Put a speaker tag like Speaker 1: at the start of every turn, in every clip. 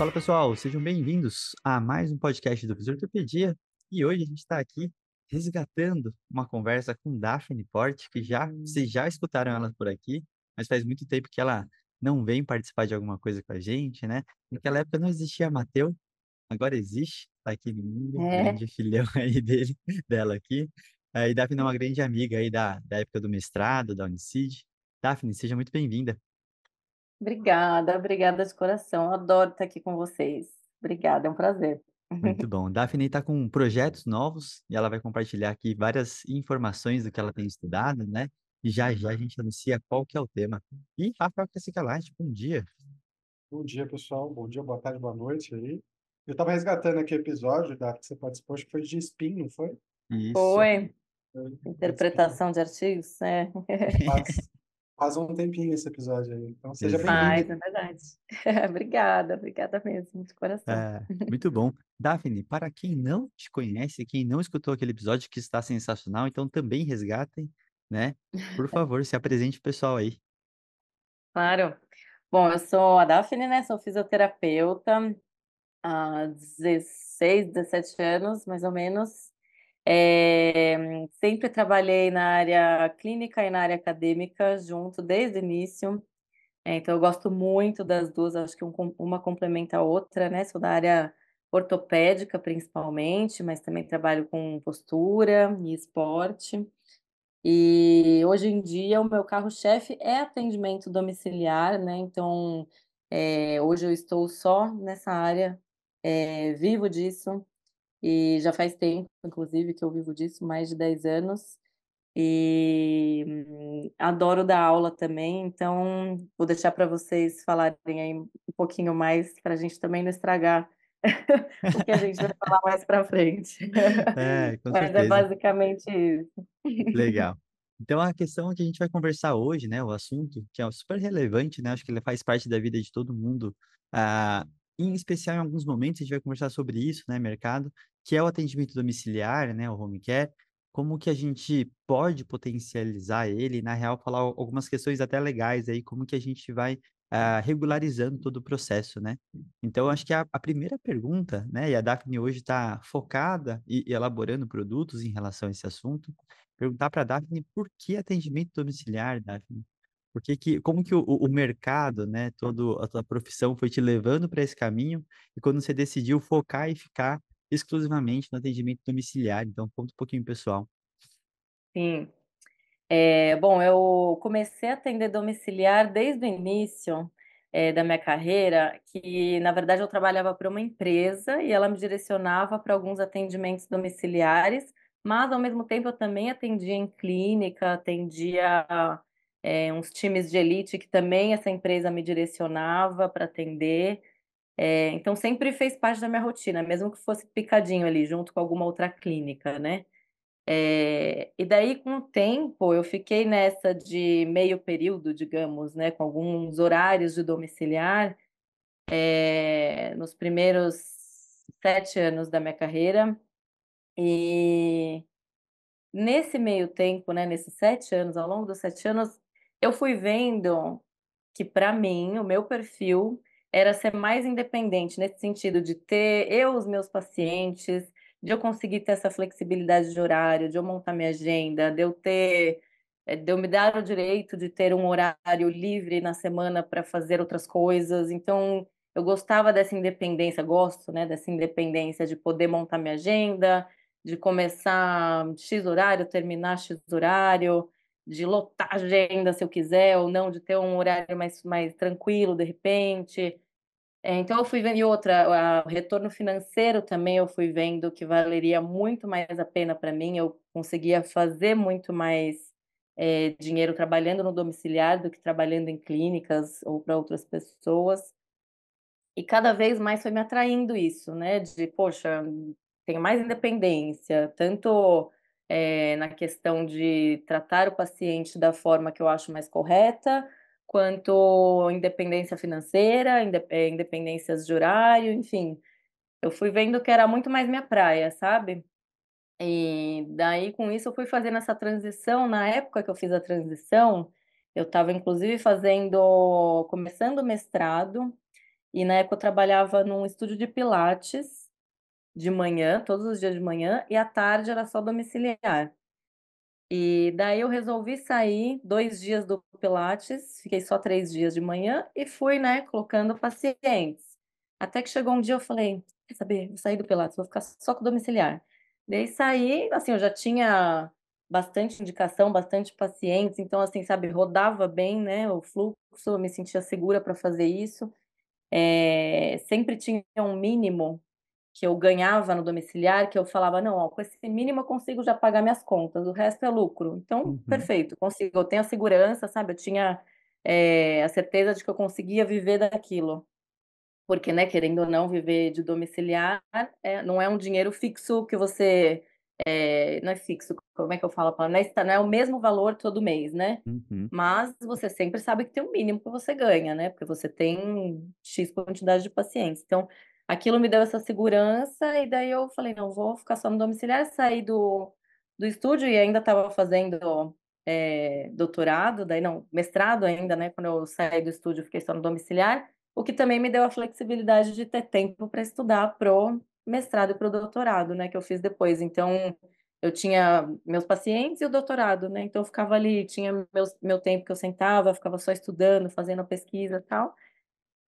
Speaker 1: Fala pessoal, sejam bem-vindos a mais um podcast do Fisioterapia e hoje a gente está aqui resgatando uma conversa com Daphne Porte, que já vocês já escutaram ela por aqui, mas faz muito tempo que ela não vem participar de alguma coisa com a gente, né? Naquela época não existia Mateu, agora existe, tá aqui no
Speaker 2: É.
Speaker 1: grande filhão aí dele, dela aqui. E Daphne é uma grande amiga aí da, da época do mestrado, da Unicid. Daphne, seja muito bem-vinda.
Speaker 2: Obrigada, obrigada de coração. Adoro estar aqui com vocês. Obrigada, é um prazer.
Speaker 1: Muito bom. Daphne está com projetos novos e ela vai compartilhar aqui várias informações do que ela tem estudado, né? E já já a gente anuncia qual que é o tema. E Rafael Cassicalate, bom dia.
Speaker 3: Bom dia, pessoal. Bom dia, boa tarde, boa noite aí. Eu estava resgatando aqui o episódio da que você participou, acho que foi de spin, não foi?
Speaker 1: Isso.
Speaker 2: Foi
Speaker 3: Foi.
Speaker 2: interpretação de artigos? É.
Speaker 3: Faz, faz um tempinho esse episódio aí. Então seja
Speaker 1: Exato.
Speaker 2: Faz,
Speaker 3: bem-vindo.
Speaker 2: é verdade. Obrigada, obrigada mesmo, de coração.
Speaker 1: É, muito bom. Daphne, para quem não te conhece, quem não escutou aquele episódio que está sensacional, então também resgatem, né? Por favor, se apresente pessoal aí.
Speaker 2: Claro. Bom, eu sou a Daphne, né? Sou fisioterapeuta há 16, 17 anos, mais ou menos. É, sempre trabalhei na área clínica e na área acadêmica junto desde o início. É, então, eu gosto muito das duas, acho que um uma complementa a outra, né? Sou da área ortopédica, principalmente, mas também trabalho com postura e esporte. E hoje em dia, o meu carro-chefe é atendimento domiciliar, né? Então, é, hoje eu estou só nessa área, vivo disso, e já faz tempo, inclusive, que eu vivo disso, mais de 10 anos. E hum, adoro dar aula também, então vou deixar para vocês falarem aí um pouquinho mais, para a gente também não estragar o que a gente vai falar mais para frente.
Speaker 1: É, com
Speaker 2: Mas é
Speaker 1: certeza.
Speaker 2: basicamente isso.
Speaker 1: Legal. Então, a questão que a gente vai conversar hoje, né, o assunto, que é super relevante, né, acho que ele faz parte da vida de todo mundo, ah, em especial em alguns momentos a gente vai conversar sobre isso, né, mercado, que é o atendimento domiciliar, né, o home care, como que a gente pode potencializar ele, na real, falar al- algumas questões até legais aí, como que a gente vai ah, regularizando todo o processo, né? Então, acho que a, a primeira pergunta, né, e a Daphne hoje está focada e e elaborando produtos em relação a esse assunto, perguntar para a Daphne por que atendimento domiciliar, Daphne? Por que como que o, o mercado, né, todo a tua profissão foi te levando para esse caminho e quando você decidiu focar e ficar exclusivamente no atendimento domiciliar? Então, conta um pouquinho, pessoal.
Speaker 2: Sim. É, bom, eu comecei a atender domiciliar desde o início, é, da minha carreira, que na verdade eu trabalhava para uma empresa e ela me direcionava para alguns atendimentos domiciliares, mas ao mesmo tempo eu também atendia em clínica, atendia é, uns times de elite que também essa empresa me direcionava para atender. É, então sempre fez parte da minha rotina, mesmo que fosse picadinho ali, junto com alguma outra clínica, né? É, e daí, com o tempo, eu fiquei nessa de meio período, digamos, né, com alguns horários de domiciliar, é, nos primeiros sete anos da minha carreira. E nesse meio tempo, né, nesses sete anos, ao longo dos sete anos, eu fui vendo que, para mim, o meu perfil era ser mais independente, nesse sentido de ter eu os meus pacientes, de eu conseguir ter essa flexibilidade de horário, de eu montar minha agenda, de eu ter, eh, de eu me dar o direito de ter um horário livre na semana para fazer outras coisas. Então, eu gostava dessa independência, gosto, né, dessa independência de poder montar minha agenda, de começar X horário, terminar X horário, de lotar a agenda se eu quiser ou não, de ter um horário mais, mais tranquilo de repente. É, então eu fui vendo, e outra, o retorno financeiro também eu fui vendo que valeria muito mais a pena para mim, eu conseguia fazer muito mais é, dinheiro trabalhando no domiciliar do que trabalhando em clínicas ou para outras pessoas. E cada vez mais foi me atraindo isso, né? De, poxa, tenho mais independência, tanto é, na questão de tratar o paciente da forma que eu acho mais correta, quanto independência financeira, eh, independências de horário, enfim. Eu fui vendo que era muito mais minha praia, sabe? E daí, com isso, eu fui fazendo essa transição. Na época que eu fiz a transição, eu estava inclusive fazendo, começando o mestrado, e na época eu trabalhava num estúdio de Pilates de manhã, todos os dias de manhã, e à tarde era só domiciliar. E daí eu resolvi sair dois dias do Pilates, fiquei só três dias de manhã e fui, né, colocando pacientes. Até que chegou um dia eu falei, quer saber, vou sair do Pilates, vou ficar só com domiciliar. Daí saí, assim, eu já tinha bastante indicação, bastante pacientes, então, assim, sabe, rodava bem, né, o fluxo, eu me sentia segura para fazer isso. É, sempre tinha um mínimo que eu ganhava no domiciliar, que eu falava, não, ó, com esse mínimo eu consigo já pagar minhas contas, o resto é lucro. Então, uhum. perfeito, consigo, eu tenho a segurança, sabe? Eu tinha é, a certeza de que eu conseguia viver daquilo. Porque, né, querendo ou não, viver de domiciliar é, não é um dinheiro fixo que você. É, não é fixo, como é que eu falo? Não é, não é o mesmo valor todo mês, né? Uhum. Mas você sempre sabe que tem um mínimo que você ganha, né? Porque você tem X quantidade de pacientes. Então, aquilo me deu essa segurança, e daí eu falei, não, vou ficar só no domiciliar, saí do, do estúdio e ainda estava fazendo é, doutorado, daí não, mestrado ainda, né? Quando eu saí do estúdio, fiquei só no domiciliar, o que também me deu a flexibilidade de ter tempo para estudar pro mestrado e pro doutorado, né? Que eu fiz depois. Então, eu tinha meus pacientes e o doutorado, né? Então, eu ficava ali, tinha meu tempo que eu sentava, ficava só estudando, fazendo a pesquisa e tal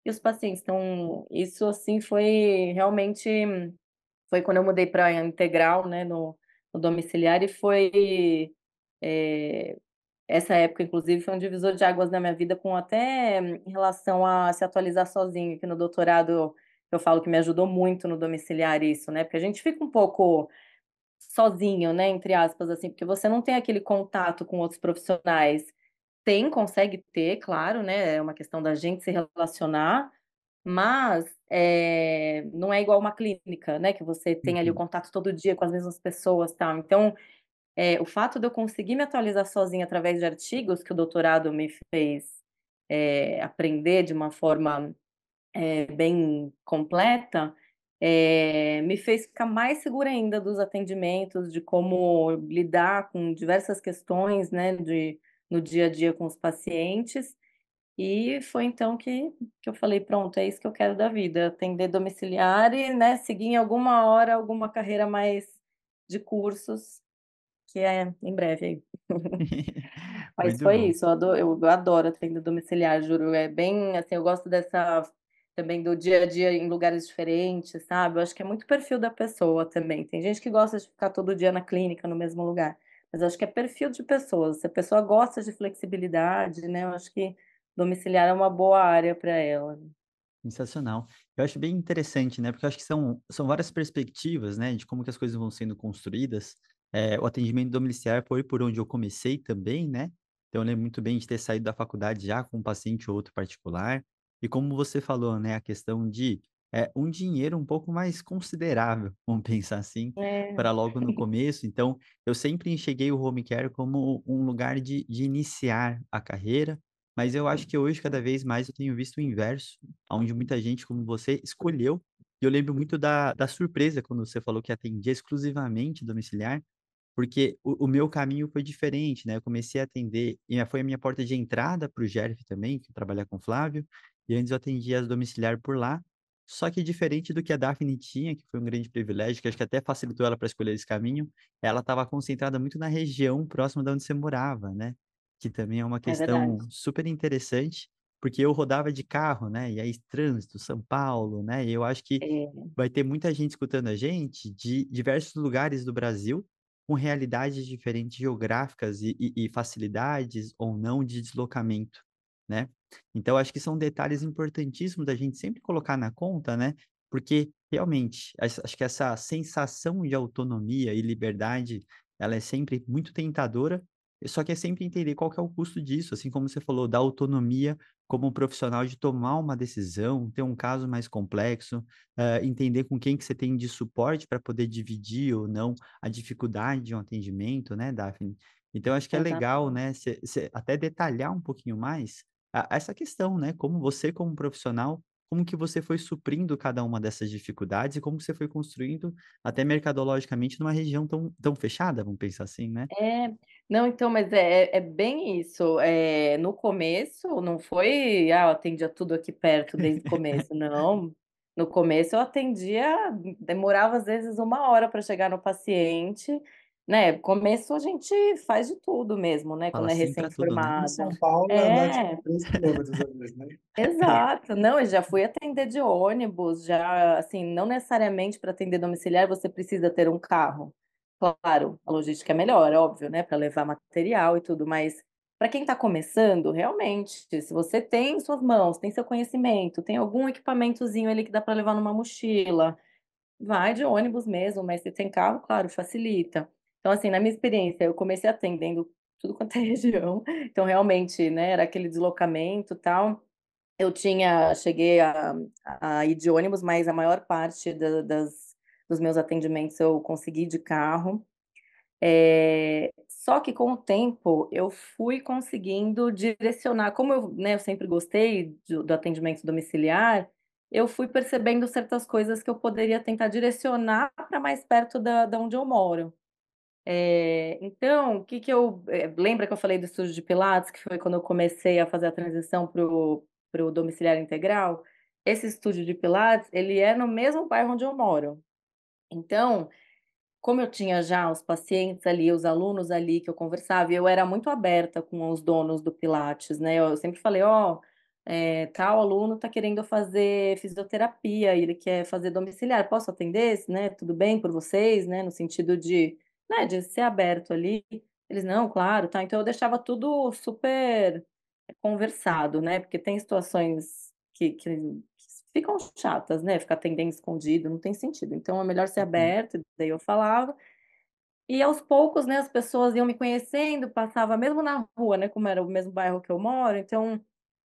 Speaker 2: e os pacientes. Então, isso assim foi realmente foi quando eu mudei para integral, né, no, no, domiciliar e foi é, essa época, inclusive, foi um divisor de águas na minha vida, com até em relação a se atualizar sozinho, que no doutorado eu falo que me ajudou muito no domiciliar isso, né? Porque a gente fica um pouco sozinho, né, entre aspas, assim, porque você não tem aquele contato com outros profissionais tem, consegue ter, claro, né? É uma questão da gente se relacionar, mas é, não é igual uma clínica, né? Que você tem ali o uhum. contato todo dia com as mesmas pessoas, tal. Então, é, o fato de eu conseguir me atualizar sozinha através de artigos que o doutorado me fez é, aprender de uma forma bem completa, me fez ficar mais segura ainda dos atendimentos, de como lidar com diversas questões, né? De no dia a dia com os pacientes. E foi então que, que eu falei, pronto, é isso que eu quero da vida, atender domiciliar e, né, seguir em alguma hora alguma carreira mais de cursos, que é em breve aí. Mas Muito foi bom. isso, eu adoro, eu adoro atender domiciliar, juro, é bem, assim, eu gosto dessa, também do dia a dia em lugares diferentes, sabe? Eu acho que é muito perfil da pessoa também, tem gente que gosta de ficar todo dia na clínica, no mesmo lugar. Mas acho que é perfil de pessoas. Se a pessoa gosta de flexibilidade, né? Eu acho que domiciliar é uma boa área para ela.
Speaker 1: Sensacional. Eu acho bem interessante, né? Porque eu acho que são, são várias perspectivas, né? De como que as coisas vão sendo construídas. É, o atendimento domiciliar foi por onde eu comecei também, né? Então, eu lembro muito bem de ter saído da faculdade já com um paciente ou outro particular. E como você falou, né? A questão de é, um dinheiro um pouco mais considerável, vamos pensar assim, é. para logo no começo. Então, eu sempre enxerguei o home care como um lugar de, de iniciar a carreira, mas eu acho que hoje, cada vez mais, eu tenho visto o inverso, onde muita gente como você escolheu. E eu lembro muito da, da surpresa quando você falou que atendia exclusivamente domiciliar, porque o, o, meu caminho foi diferente, né? Eu comecei a atender, e foi a minha porta de entrada para o GERF também, que eu trabalhar com o Flávio, e antes eu atendia as domiciliar por lá, só que diferente do que a Daphne tinha, que foi um grande privilégio, que acho que até facilitou ela para escolher esse caminho, ela estava concentrada muito na região próxima de onde você morava, né? Que também é uma é questão é super interessante, porque eu rodava de carro, né? E aí trânsito, São Paulo, né? E eu acho que é. vai ter muita gente escutando a gente de diversos lugares do Brasil, com realidades diferentes geográficas e, e, e facilidades ou não de deslocamento né? Então, acho que são detalhes importantíssimos da gente sempre colocar na conta, né? Porque, realmente, acho que essa sensação de autonomia e liberdade, ela é sempre muito tentadora, Só que é sempre entender qual que é o custo disso, assim como você falou, da autonomia como profissional de tomar uma decisão, ter um caso mais complexo, uh, entender com quem que você tem de suporte para poder dividir ou não a dificuldade de um atendimento, né, Daphne? Então, acho que é legal, né, cê, cê até detalhar um pouquinho mais a, essa questão, né, como você, como profissional, como que você foi suprindo cada uma dessas dificuldades e como você foi construindo até mercadologicamente numa região tão, tão fechada, vamos pensar assim, né?
Speaker 2: É, não, então, mas é, é bem isso. É, no começo, não foi, ah, eu atendia tudo aqui perto desde o começo, não. No começo eu atendia, demorava às vezes uma hora para chegar no paciente, né? Começo a gente faz de tudo mesmo, né?
Speaker 1: Fala
Speaker 2: Quando é
Speaker 1: sim pra tudo, né?
Speaker 3: Em
Speaker 2: recém-formada.
Speaker 3: São Paulo, é
Speaker 2: É,
Speaker 3: tipo 3 quilômetros às vezes, né?
Speaker 2: exato. Não, eu já fui atender de ônibus, já, assim, não necessariamente para atender domiciliar você precisa ter um carro. Claro, a logística é melhor, óbvio, né? Para levar material e tudo, mas para quem está começando, realmente, se você tem em suas mãos, tem seu conhecimento, tem algum equipamentozinho ali que dá para levar numa mochila, vai de ônibus mesmo, mas se tem carro, claro, facilita. Então, assim, na minha experiência, eu comecei atendendo tudo quanto é região, então realmente, né, era aquele deslocamento, tal. Eu tinha cheguei a a ir de ônibus, mas a maior parte da das dos meus atendimentos eu consegui de carro. Eh, só que com o tempo eu fui conseguindo direcionar, como eu, né, eu sempre gostei do do atendimento domiciliar, eu fui percebendo certas coisas que eu poderia tentar direcionar para mais perto da da onde eu moro. Eh, então, o que que eu eh, lembra que eu falei do estúdio de pilates, que foi quando eu comecei a fazer a transição para o domiciliar integral? Esse estúdio de pilates, ele é no mesmo bairro onde eu moro. Então, como eu tinha já os pacientes ali, os alunos ali que eu conversava, eu era muito aberta com os donos do pilates, né, eu sempre falei: "Ó, eh, tal aluno está querendo fazer fisioterapia ele quer fazer domiciliar, posso atender, né, tudo bem por vocês?", né, no sentido de, né, de ser aberto ali. Eles: "Não, claro, tá". Então eu deixava tudo super conversado, né, porque tem situações que que ficam chatas, né, ficar atendendo escondido, não tem sentido. Então é melhor ser
Speaker 1: Uhum.
Speaker 2: aberto, daí eu falava. E aos poucos, né, as pessoas iam me conhecendo, passava mesmo na rua, né, como era o mesmo bairro que eu moro, então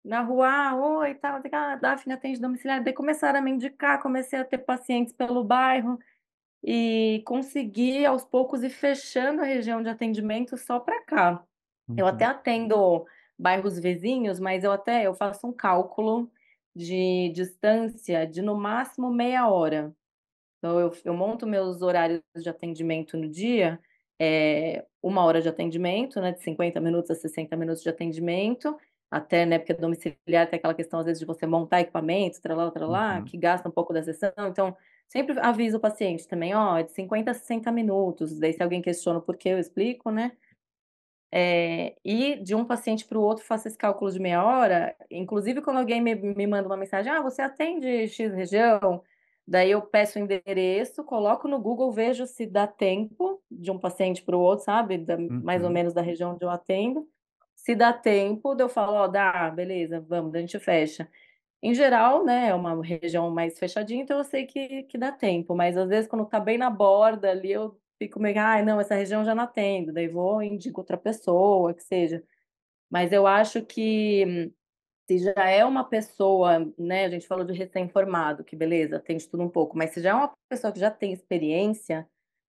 Speaker 2: na rua, ah, oi, tal, ah, Daphne atende domiciliar, daí começaram a me indicar, comecei a ter pacientes pelo bairro e consegui aos poucos ir fechando a região de atendimento só para cá. Eu até
Speaker 1: Uhum.
Speaker 2: atendo bairros vizinhos, mas eu até eu faço um cálculo de distância de no máximo meia hora. Então eu eu monto meus horários de atendimento no dia, eh, 1 hora de atendimento, né, de 50 minutos a 60 minutos de atendimento, até, né, porque domiciliar tem aquela questão às vezes de você montar equipamentos, trá-lá-lá, trá-lá,
Speaker 1: Uhum.
Speaker 2: que gasta um pouco da sessão, então sempre aviso o paciente também: "Ó, é de 50 a 60 minutos", daí se alguém questiona o porquê eu explico, né. Eh, e de um paciente para o outro faço esse cálculo de meia hora, inclusive quando alguém me me manda uma mensagem: "Ah, você atende X região?", daí eu peço o endereço, coloco no Google, vejo se dá tempo de um paciente para o outro, sabe, da mais ou
Speaker 1: Uhum.
Speaker 2: menos da região onde eu atendo. Se dá tempo, eu falo: "Ó, dá, beleza, vamos", a gente fecha. Em geral, né, é uma região mais fechadinha, então eu sei que que dá tempo, mas às vezes quando tá bem na borda ali, eu fico meio: "Ai, não, essa região já não atendo", daí vou e indico outra pessoa, que seja. Mas eu acho que se já é uma pessoa, né, a gente falou de recém-formado, que beleza, atende tudo um pouco, mas se já é uma pessoa que já tem experiência,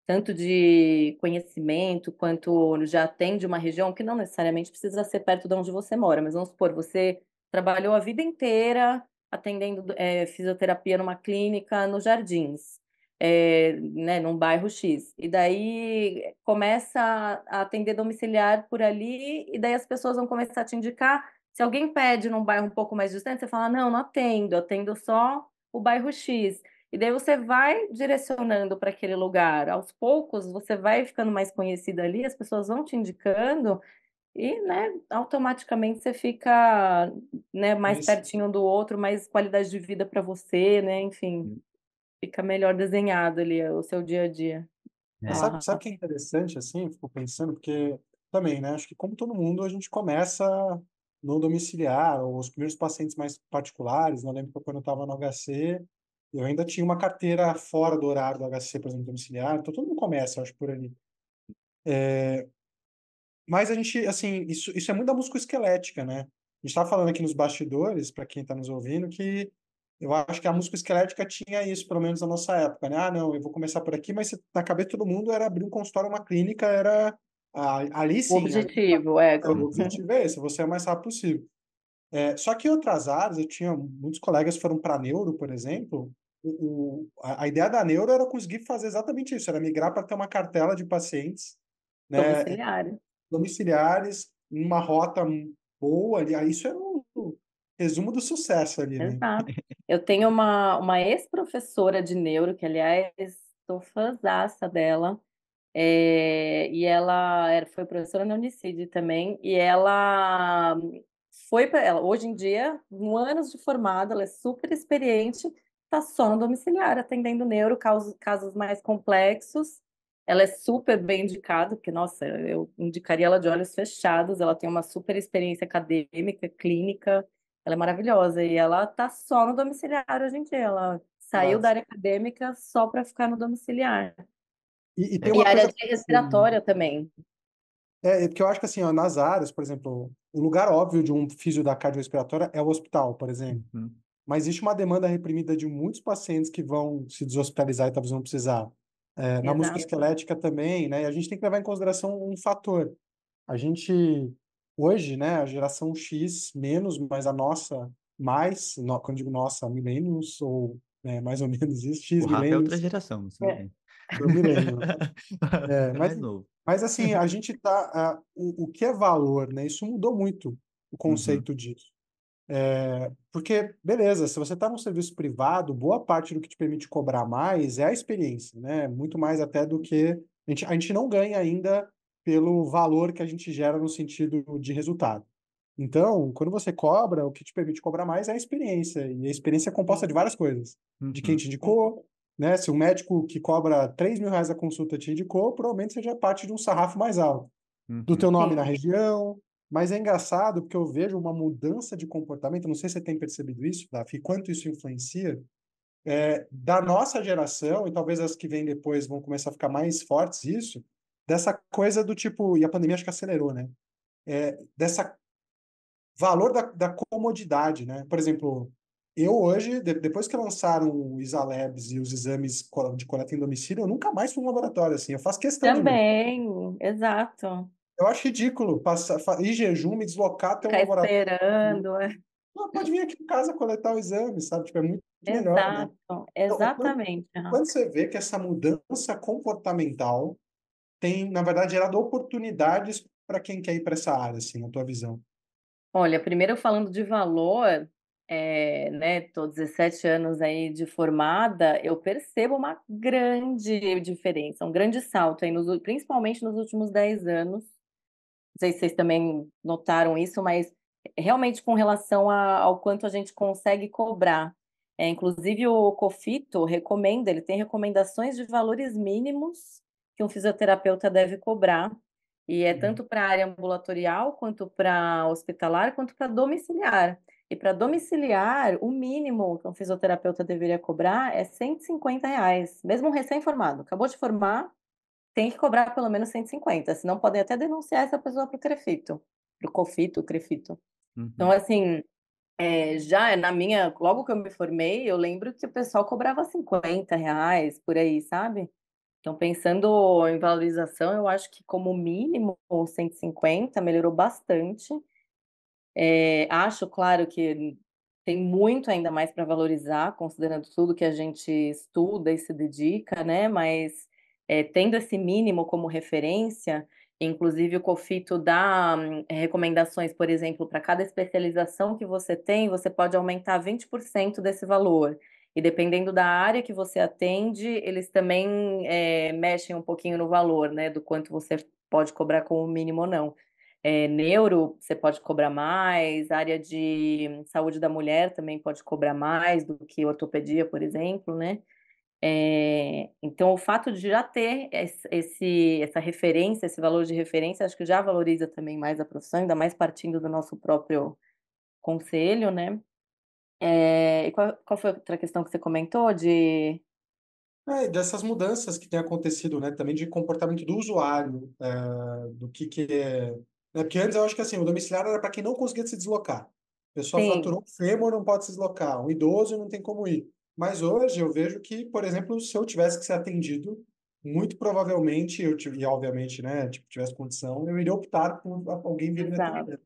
Speaker 2: tanto de conhecimento, quanto já atende uma região, que não necessariamente precisa ser perto de onde você mora, mas vamos supor, você trabalhou a vida inteira atendendo, eh, fisioterapia numa clínica nos Jardins, eh, né, num bairro X, e daí começa a atender domiciliar por ali, e daí as pessoas vão começar a te indicar. Se alguém pede num bairro um pouco mais distante, você fala: "Não, não atendo, atendo só o bairro X". E daí você vai direcionando para aquele lugar. Aos poucos, você vai ficando mais conhecida ali, as pessoas vão te indicando e, né, automaticamente você fica, né, mais
Speaker 3: Isso.
Speaker 2: pertinho do outro, mais qualidade de vida para você, né, enfim,
Speaker 1: Hum.
Speaker 2: fica melhor desenhado ali o seu dia a dia.
Speaker 1: É.
Speaker 3: sabe sabe o que é interessante, assim, eu fico pensando, porque também, né, acho que como todo mundo a gente começa no domiciliar, ou os primeiros pacientes mais particulares, né, eu lembro que quando eu estava no HC, eu ainda tinha uma carteira fora do horário do HC, por exemplo, domiciliar, então todo mundo começa, eu acho, por ali. Eh mas a gente, assim, isso, isso é muito da musculoesquelética, né? A gente estava falando aqui nos bastidores, para quem está nos ouvindo, que eu acho que a musculoesquelética tinha isso, pelo menos na nossa época, né? Ah, não, eu vou começar por aqui, mas na cabeça de todo mundo era abrir um consultório, uma clínica, era ah, ali sim.
Speaker 2: O objetivo, é.
Speaker 3: O objetivo é esse, você é o mais rápido possível. É, só que em outras áreas, eu tinha muitos colegas que foram para neuro, por exemplo, o, a, a, ideia da neuro era conseguir fazer exatamente isso, era migrar para ter uma cartela de pacientes
Speaker 2: né, domiciliares,
Speaker 3: uma rota boa ali. Isso é um resumo do sucesso ali, né?
Speaker 2: Exato. Eu tenho uma, uma ex-professora de neuro, que aliás sou fãzaça dela, é, e ela era, foi professora na Unicid também, e ela foi para ela, hoje em dia, um anos de formada, ela é super experiente, está só no domiciliar, atendendo neuro, casos, casos mais complexos. Ela é super bem indicada, porque, nossa, eu indicaria ela de olhos fechados. Ela tem uma super experiência acadêmica, clínica, ela é maravilhosa. E ela está só no domiciliar hoje em dia. Ela saiu nossa. da área acadêmica só para ficar no domiciliar. E, e, e área de respiratória também.
Speaker 3: É, é, porque eu acho que assim, ó, nas áreas, por exemplo, o lugar óbvio de um físio da cardiorrespiratória é o hospital, por exemplo. Uhum mas existe uma demanda reprimida de muitos pacientes que vão se deshospitalizar e talvez não precisar. É, na música esquelética também, né? E a gente tem que levar em consideração um fator. A gente, hoje, né, a geração X menos, mas a nossa mais, no, quando digo nossa, milênios, ou né, mais ou menos isso, X
Speaker 1: o milênios. é outra geração, não sei. É.
Speaker 3: milênio. é, mas, é mas assim, a gente tá. Uh, o, o que é valor, né? Isso mudou muito o uhum. conceito uhum. disso. É, porque, beleza, se você está num serviço privado, boa parte do que te permite cobrar mais é a experiência, né? Muito mais até do que. A gente, a gente não ganha ainda pelo valor que a gente gera no sentido de resultado. Então, quando você cobra, o que te permite cobrar mais é a experiência. E a experiência é composta de várias coisas. Uhum. De quem te indicou, né? Se um médico que cobra 3 mil reais a consulta te indicou, provavelmente seja parte de um sarrafo mais alto. Uhum. Do teu nome na região, mas é engraçado porque eu vejo uma mudança de comportamento, não sei se você tem percebido isso, Davi, quanto isso influencia, é, da nossa geração, e talvez as que vêm depois vão começar a ficar mais fortes isso, dessa coisa do tipo, e a pandemia acho que acelerou, né? É, dessa valor da, da comodidade, né? Por exemplo, eu hoje, de, depois que lançaram o Isalabs e os exames de coleta em domicílio, eu nunca mais fui um laboratório assim. Eu faço questão.
Speaker 2: Também, exato.
Speaker 3: Eu acho ridículo passar, ir jejum, me deslocar até um Ficar
Speaker 2: laboratório. esperando, é.
Speaker 3: Não, pode vir aqui em casa coletar o exame, sabe? Tipo, é muito melhor. Né?
Speaker 2: Exato, né? exatamente.
Speaker 3: Então, quando, quando, você vê que essa mudança comportamental tem, na verdade, gerado oportunidades para quem quer ir para essa área, assim, na tua visão.
Speaker 2: Olha, primeiro falando de valor, é, né, tô 17 anos aí de formada, eu percebo uma grande diferença, um grande salto aí, nos, principalmente nos últimos 10 anos, sei se vocês também notaram isso, mas realmente com relação a, ao quanto a gente consegue cobrar. É, inclusive o Cofito recomenda, ele tem recomendações de valores mínimos que um fisioterapeuta deve cobrar. E é uhum. tanto para a área ambulatorial, quanto para hospitalar, quanto para domiciliar. E para domiciliar, o mínimo que um fisioterapeuta deveria cobrar é 150 reais, mesmo um recém-formado. Acabou de formar, tem que cobrar pelo menos 150, senão podem até denunciar essa pessoa para o Crefito, para o COFITO, Crefito. Então, uhum. Então, assim, é, já na minha, logo que eu me formei, eu lembro que o pessoal cobrava 50 reais por aí, sabe? Então, pensando em valorização, eu acho que como mínimo 150 melhorou bastante. É, acho, claro, que tem muito ainda mais para valorizar, considerando tudo que a gente estuda e se dedica, né? Mas é, tendo esse mínimo como referência, inclusive o COFITO dá hum, recomendações, por exemplo, para cada especialização que você tem, você pode aumentar 20% desse valor. E dependendo da área que você atende, eles também é, mexem um pouquinho no valor, né? Do quanto você pode cobrar como mínimo ou não. É, neuro, você pode cobrar mais, área de saúde da mulher também pode cobrar mais do que ortopedia, por exemplo, né? É, então, o fato de já ter esse, essa referência, esse valor de referência, acho que já valoriza também mais a profissão, ainda mais partindo do nosso próprio conselho, né? É, e qual, qual foi a outra questão que você comentou de
Speaker 3: É, dessas mudanças que têm acontecido, né, também de comportamento do usuário, é, do que que é... Né, porque antes eu acho que assim, o domiciliar era para quem não conseguia se deslocar. A pessoa
Speaker 2: Sim.
Speaker 3: fraturou o fêmur, não pode se deslocar. Um idoso não tem como ir. Mas hoje eu vejo que, por exemplo, se eu tivesse que ser atendido, muito provavelmente, eu, e obviamente, né, tipo, tivesse condição, eu iria optar por alguém vir me
Speaker 2: Exato.
Speaker 3: atender.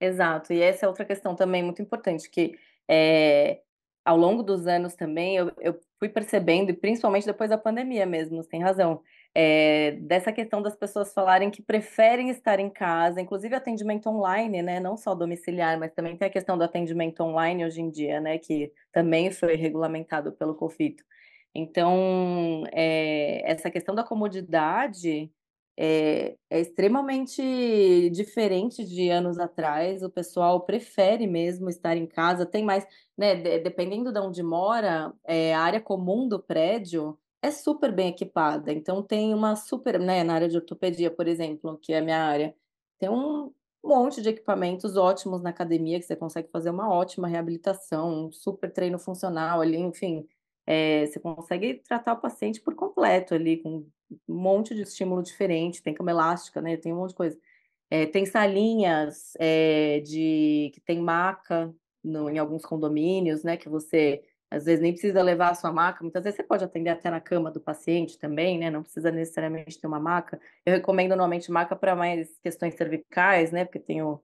Speaker 2: Exato, e essa é outra questão também muito importante, que é, ao longo dos anos também eu, eu fui percebendo, e principalmente depois da pandemia mesmo, você tem razão, é, dessa questão das pessoas falarem que preferem estar em casa, inclusive atendimento online, né? Não só domiciliar, mas também tem a questão do atendimento online hoje em dia, né? Que também foi regulamentado pelo COFITO. Então, é, essa questão da comodidade é, é extremamente diferente de anos atrás. O pessoal prefere mesmo estar em casa, tem mais, né? de- dependendo de onde mora, a área comum do prédio é super bem equipada. Então tem uma super, né, na área de ortopedia, por exemplo, que é a minha área, tem um monte de equipamentos ótimos na academia que você consegue fazer uma ótima reabilitação, um super treino funcional ali, enfim. É, você consegue tratar o paciente por completo ali, com um monte de estímulo diferente, tem cama elástica, né? Tem um monte de coisa. É, tem salinhas é, de que tem maca no, em alguns condomínios, né? Que você às vezes nem precisa levar a sua maca, muitas vezes você pode atender até na cama do paciente também, né? Não precisa necessariamente ter uma maca. Eu recomendo normalmente maca para mais questões cervicais, né? Porque tem o,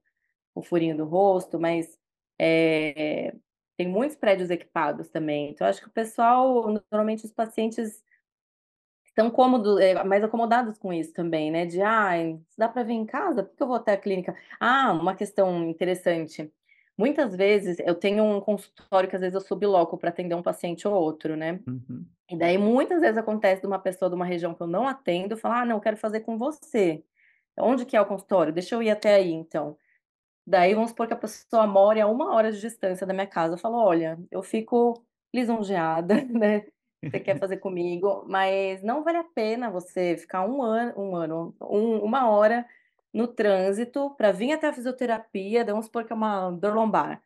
Speaker 2: o furinho do rosto, mas é, tem muitos prédios equipados também. Então, acho que o pessoal, normalmente os pacientes estão cômodos, é, mais acomodados com isso também, né? De, ah, dá para vir em casa? Por que eu vou até a clínica? Ah, uma questão interessante. Muitas vezes eu tenho um consultório que às vezes eu subloco para atender um paciente ou outro, né?
Speaker 1: Uhum.
Speaker 2: E daí muitas vezes acontece de uma pessoa de uma região que eu não atendo falar, ah, não, eu quero fazer com você. Onde que é o consultório? Deixa eu ir até aí, então. Daí vamos supor que a pessoa mora a uma hora de distância da minha casa. Eu falo, olha, eu fico lisonjeada, né? Você quer fazer comigo, mas não vale a pena você ficar um ano, um ano, um- uma hora no trânsito para vir até a fisioterapia. Vamos supor que é uma dor lombar.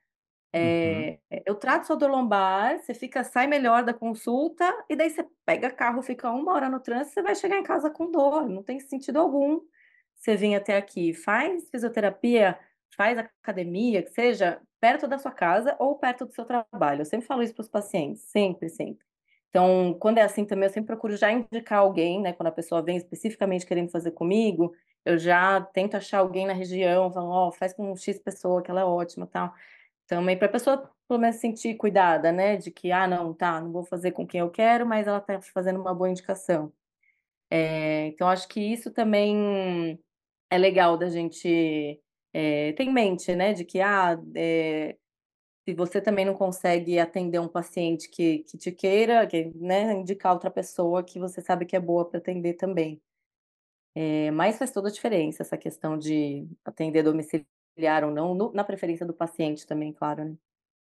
Speaker 1: Uhum.
Speaker 2: É, eu trato sua dor lombar, você fica, sai melhor da consulta, e daí você pega carro, fica uma hora no trânsito, você vai chegar em casa com dor, não tem sentido algum você vir até aqui. Faz fisioterapia, faz academia, que seja perto da sua casa ou perto do seu trabalho. Eu sempre falo isso para os pacientes, sempre, sempre. Então, quando é assim também, eu sempre procuro já indicar alguém, né? Quando a pessoa vem especificamente querendo fazer comigo, eu já tento achar alguém na região, falo, ó, faz com X pessoa, que ela é ótima, tal. Também para a pessoa pelo menos se sentir cuidada, né, de que: "Ah, não, tá, não vou fazer com quem eu quero, mas ela tá fazendo uma boa indicação". Eh, então acho que isso também é legal da gente, eh, ter em mente, né, de que, ah, eh, se você também não consegue atender um paciente que que te queira, que, né, indicar outra pessoa que você sabe que é boa para atender também. Eh, mas faz toda a diferença essa questão de atender domiciliar ou não, no na preferência do paciente também, claro, né.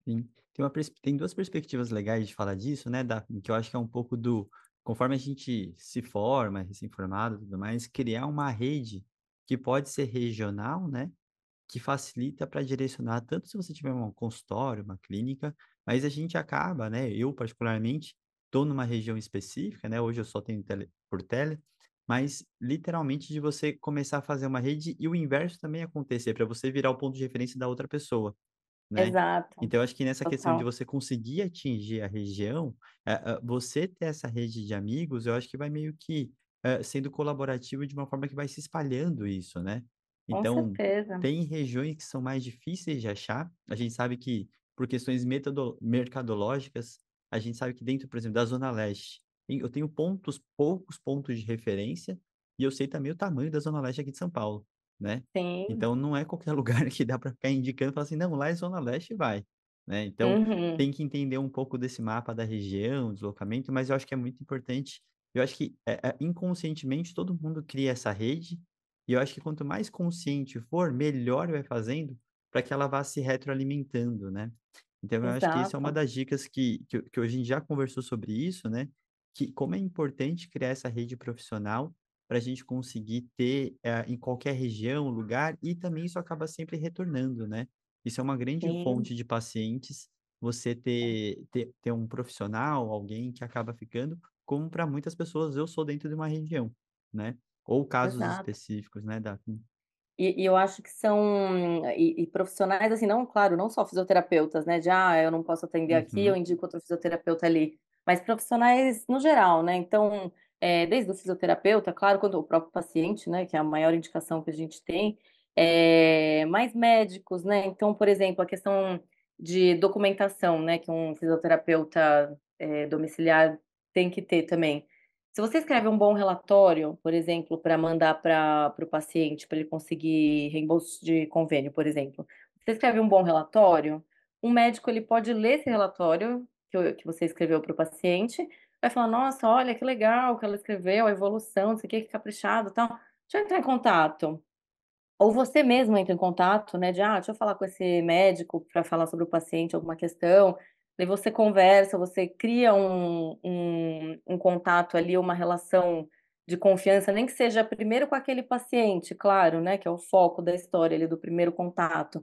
Speaker 1: Sim. Tem uma tem 2 perspectivas legais de falar disso, né, da que eu acho que é um pouco do conforme a gente se forma, recém-formado e tudo mais, criar uma rede que pode ser regional, né, que facilita para direcionar tanto se você tiver um consultório, uma clínica, mas a gente acaba, né, eu particularmente estou numa região específica, né, hoje eu só tenho tele por tele, mas literalmente de você começar a fazer uma rede e o inverso também acontecer, para você virar o ponto de referência da outra pessoa. Né.
Speaker 2: Exato,
Speaker 1: Então eu acho que nessa questão de
Speaker 2: total.
Speaker 1: você conseguir atingir a região, eh você ter essa rede de amigos, eu acho que vai meio que, hã, sendo colaborativo de uma forma que vai se espalhando isso, né. Então, tem regiões que são mais difíceis de achar, a gente sabe que por questões mercadológicas, a gente sabe que dentro, por exemplo, da zona leste, eu tenho pontos poucos pontos de referência, e eu sei também o tamanho da zona leste aqui de São Paulo, né.
Speaker 2: Sim.
Speaker 1: Então não é qualquer lugar que dá para ficar indicando e falar assim: "Não, lá é zona leste, vai", né. Então,
Speaker 2: Uhum.
Speaker 1: tem que entender um pouco desse mapa da região, deslocamento, mas eu acho que é muito importante eu acho que, eh eh, inconscientemente todo mundo cria essa rede, e eu acho que quanto mais consciente for, melhor vai fazendo, para que ela vá se retroalimentando, né. Então eu acho que isso é uma
Speaker 2: Exato.
Speaker 1: das dicas que que que a gente já conversou sobre isso, né, que como é importante criar essa rede profissional para a gente conseguir ter, eh, em qualquer região, lugar, e também isso acaba sempre retornando, né. Isso é uma grande
Speaker 2: Sim.
Speaker 1: fonte de pacientes, você ter ter ter um profissional, alguém que acaba ficando, como para muitas pessoas eu sou dentro de uma região, né? Ou casos
Speaker 2: Exato.
Speaker 1: específicos, né, Daphne?
Speaker 2: E, e eu acho que são e, e profissionais assim, não, claro, não só fisioterapeutas, né? De ah, eu não posso atender aqui, eu
Speaker 1: Uhum,
Speaker 2: indico outro fisioterapeuta ali, mas profissionais no geral, né? Então, é, desde o fisioterapeuta, claro, quanto o próprio paciente, né? Que é a maior indicação que a gente tem, é, mais médicos, né? Então, por exemplo, a questão de documentação, né? Que um fisioterapeuta é, domiciliar tem que ter também. Se você escreve um bom relatório, por exemplo, para mandar para o paciente, para ele conseguir reembolso de convênio, por exemplo, você escreve um bom relatório, um médico ele pode ler esse relatório que, eu- que você escreveu para o paciente, vai falar, nossa, olha que legal que ela escreveu, a evolução, não sei o que, que caprichado, e tal. Deixa eu entrar em contato. Ou você mesmo entra em contato, né, de: "Ah, deixa eu falar com esse médico para falar sobre o paciente, alguma questão". Daí você conversa, você cria um um um contato ali, uma relação de confiança, nem que seja primeiro com aquele paciente, claro, né, que é o foco da história ali, do primeiro contato.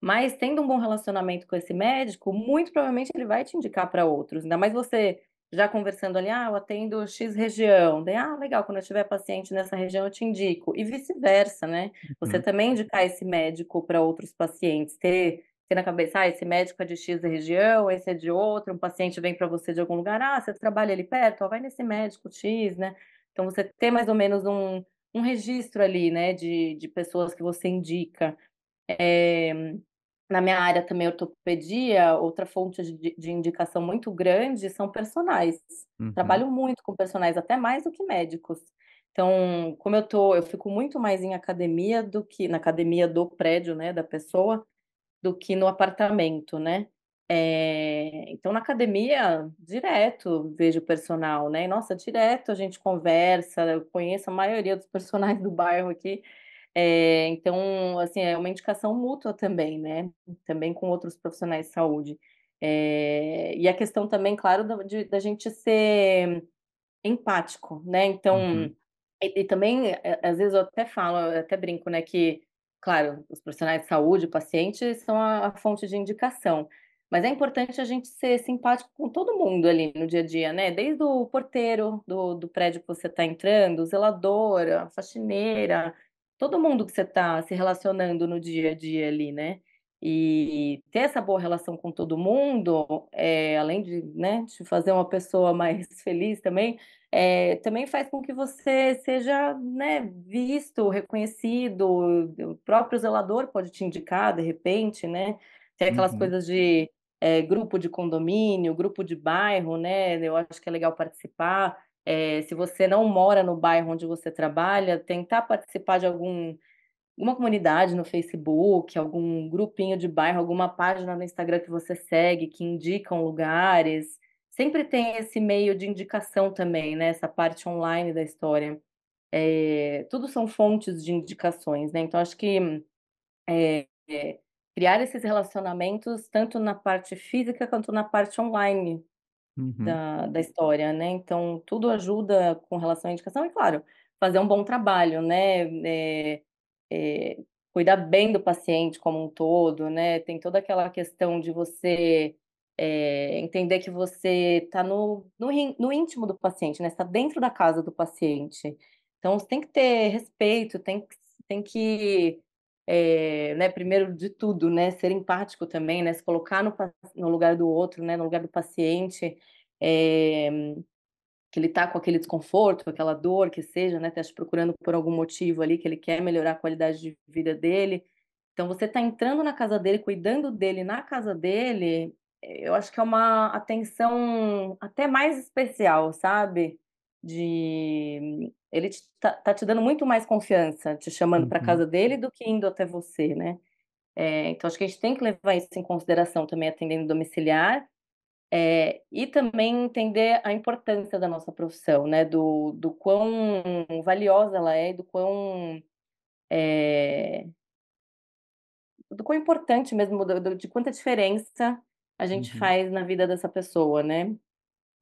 Speaker 2: Mas tendo um bom relacionamento com esse médico, muito provavelmente ele vai te indicar para outros, ainda mais você já conversando ali: "Ah, eu atendo X região", daí: "Ah, legal, quando eu tiver paciente nessa região eu te indico", e vice-versa, né. Você
Speaker 1: uhum,
Speaker 2: também indicar esse médico para outros pacientes, ter ter na cabeça: "Ah, esse médico é de X região, esse é de outra", um paciente vem para você de algum lugar: "Ah, você trabalha ali perto? Ó, vai nesse médico X", né. Então você ter mais ou menos um um registro ali, né, de de pessoas que você indica. Eh na minha área também, ortopedia, outra fonte de de indicação muito grande são personais.
Speaker 1: uhum,
Speaker 2: Trabalho muito com personais, até mais do que médicos. Então, como eu tô eu fico muito mais em academia do que na academia do prédio, né, da pessoa, do que no apartamento, né. Eh, então na academia, direto vejo personal, né, nossa, direto a gente conversa, eu conheço a maioria dos personagens do bairro aqui, eh, então, assim, é uma indicação mútua também, né, também com outros profissionais de saúde. Eh, e a questão também, claro, da de da gente ser empático, né, então
Speaker 1: uhum,
Speaker 2: e e também, eh, às vezes eu até falo, eu até brinco, né, que, claro, os profissionais de saúde, o paciente são a a fonte de indicação, mas é importante a gente ser simpático com todo mundo ali no dia a dia, né, desde o porteiro do do prédio que você está entrando, o zelador, a faxineira, todo mundo que você está se relacionando no dia a dia ali, né. E ter essa boa relação com todo mundo, eh, além de, né, te fazer uma pessoa mais feliz também, eh, também faz com que você seja, né, visto, reconhecido, o próprio zelador pode te indicar, de repente, né. Tem aquelas
Speaker 1: uhum,
Speaker 2: coisas de, eh, grupo de condomínio, grupo de bairro, né, eu acho que é legal participar. Eh, se você não mora no bairro onde você trabalha, tentar participar de algum uma comunidade no Facebook, algum grupinho de bairro, alguma página no Instagram que você segue, que indicam lugares. Sempre tem esse meio de indicação também, né, essa parte online da história. Eh, tudo são fontes de indicações, né, então acho que, eh, criar esses relacionamentos tanto na parte física quanto na parte online
Speaker 1: uhum,
Speaker 2: da da história, né, então tudo ajuda com relação à indicação e claro, fazer um bom trabalho, né, eh eh, cuidar bem do paciente como um todo, né, tem toda aquela questão de você, eh, entender que você está no no no íntimo do paciente, né, você tá dentro da casa do paciente. Então você tem que ter respeito, tem tem que, eh, né, primeiro de tudo, né, ser empático também, né, se colocar no no lugar do outro, né, no lugar do paciente, eh que ele está com aquele desconforto, aquela dor que seja, né, tá te procurando por algum motivo ali, que ele quer melhorar a qualidade de vida dele. Então você tá entrando na casa dele, cuidando dele na casa dele, eh, eu acho que é uma atenção até mais especial, sabe. De ele te tá tá te dando muito mais confiança, te chamando
Speaker 1: uhum,
Speaker 2: casa dele, do que indo até você, né. Eh, então acho que a gente tem que levar isso em consideração também atendendo domiciliar, é, e também entender a importância da nossa profissão, né, do do quão valiosa ela é do quão, eh, do quão importante mesmo, do do de quanta diferença a gente
Speaker 1: uhum,
Speaker 2: faz na vida dessa pessoa, né.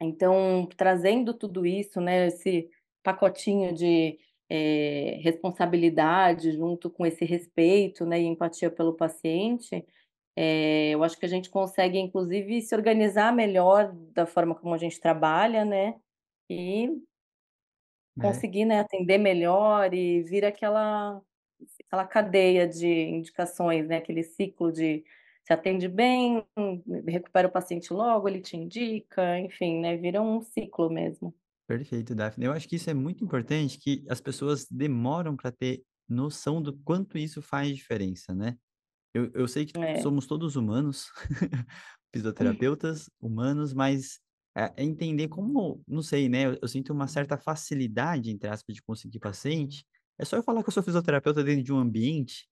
Speaker 2: Então, trazendo tudo isso, né, esse pacotinho de, eh, responsabilidade junto com esse respeito, né, e empatia pelo paciente, eh, eu acho que a gente consegue inclusive se organizar melhor da forma como a gente trabalha, né, e
Speaker 1: É,
Speaker 2: conseguir, né, atender melhor e vir aquela aquela cadeia de indicações, né, aquele ciclo de se atende bem, recupera o paciente logo, ele te indica, enfim, né, vira um ciclo mesmo.
Speaker 1: perfeito, Daphne. Eu acho que isso é muito importante, que as pessoas demoram para ter noção do quanto isso faz diferença, né? Eu eu sei que
Speaker 2: É.
Speaker 1: somos todos humanos, fisioterapeutas humanos, mas, eh, é entender como não sei, né, eu eu sinto uma certa "facilidade", entre aspas, de conseguir paciente. É só eu falar que eu sou fisioterapeuta dentro de um ambiente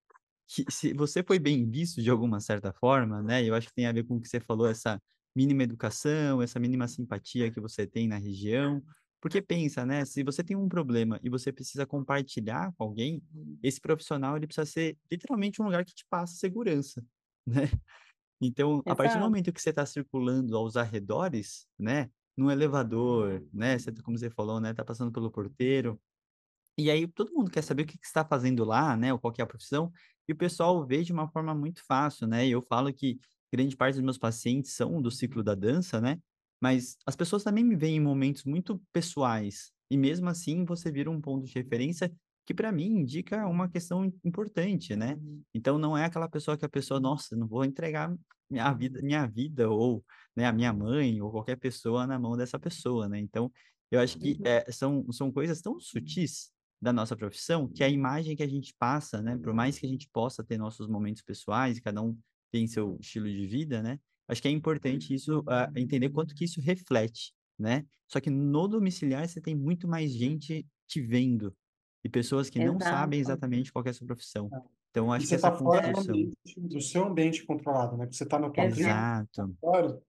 Speaker 1: que se você foi bem visto de alguma certa forma, né, eu acho que tem a ver com o que você falou, essa mínima educação, essa mínima simpatia que você tem na região. Porque pensa, né, se você tem um problema e você precisa compartilhar com alguém, esse profissional ele precisa ser literalmente um lugar que te passa segurança, né. Então, a partir do
Speaker 2: Exato,
Speaker 1: momento que você está circulando aos arredores, né, num elevador, né, você tá como você falou, né, tá passando pelo porteiro, e aí todo mundo quer saber o que que está fazendo lá, né, ou qual é a profissão, e o pessoal vê de uma forma muito fácil, né, e eu falo que grande parte dos meus pacientes são do ciclo da dança, né, mas as pessoas também me veem em momentos muito pessoais, e mesmo assim você vira um ponto de referência que para mim indica uma questão im- importante, né. Então não é aquela pessoa que a pessoa: "Nossa, não vou entregar minha vida minha vida ou, né, a minha mãe ou qualquer pessoa na mão dessa pessoa", né. Então, eu acho que, eh, são são coisas tão sutis da nossa profissão, que a imagem que a gente passa, né, por mais que a gente possa ter nossos momentos pessoais cada um tem seu estilo de vida, né, acho que é importante isso, ah, entender quanto que isso reflete, né. Só que no domiciliar você tem muito mais gente te vendo, e pessoas que não sabem
Speaker 2: exato.
Speaker 1: exatamente qual que é a sua profissão. Então
Speaker 3: E
Speaker 1: acho que essa
Speaker 3: está fora do
Speaker 1: construção
Speaker 3: ambiente, do seu ambiente controlado, né? Porque você está na tua
Speaker 2: Exato,
Speaker 1: exato.
Speaker 3: fora,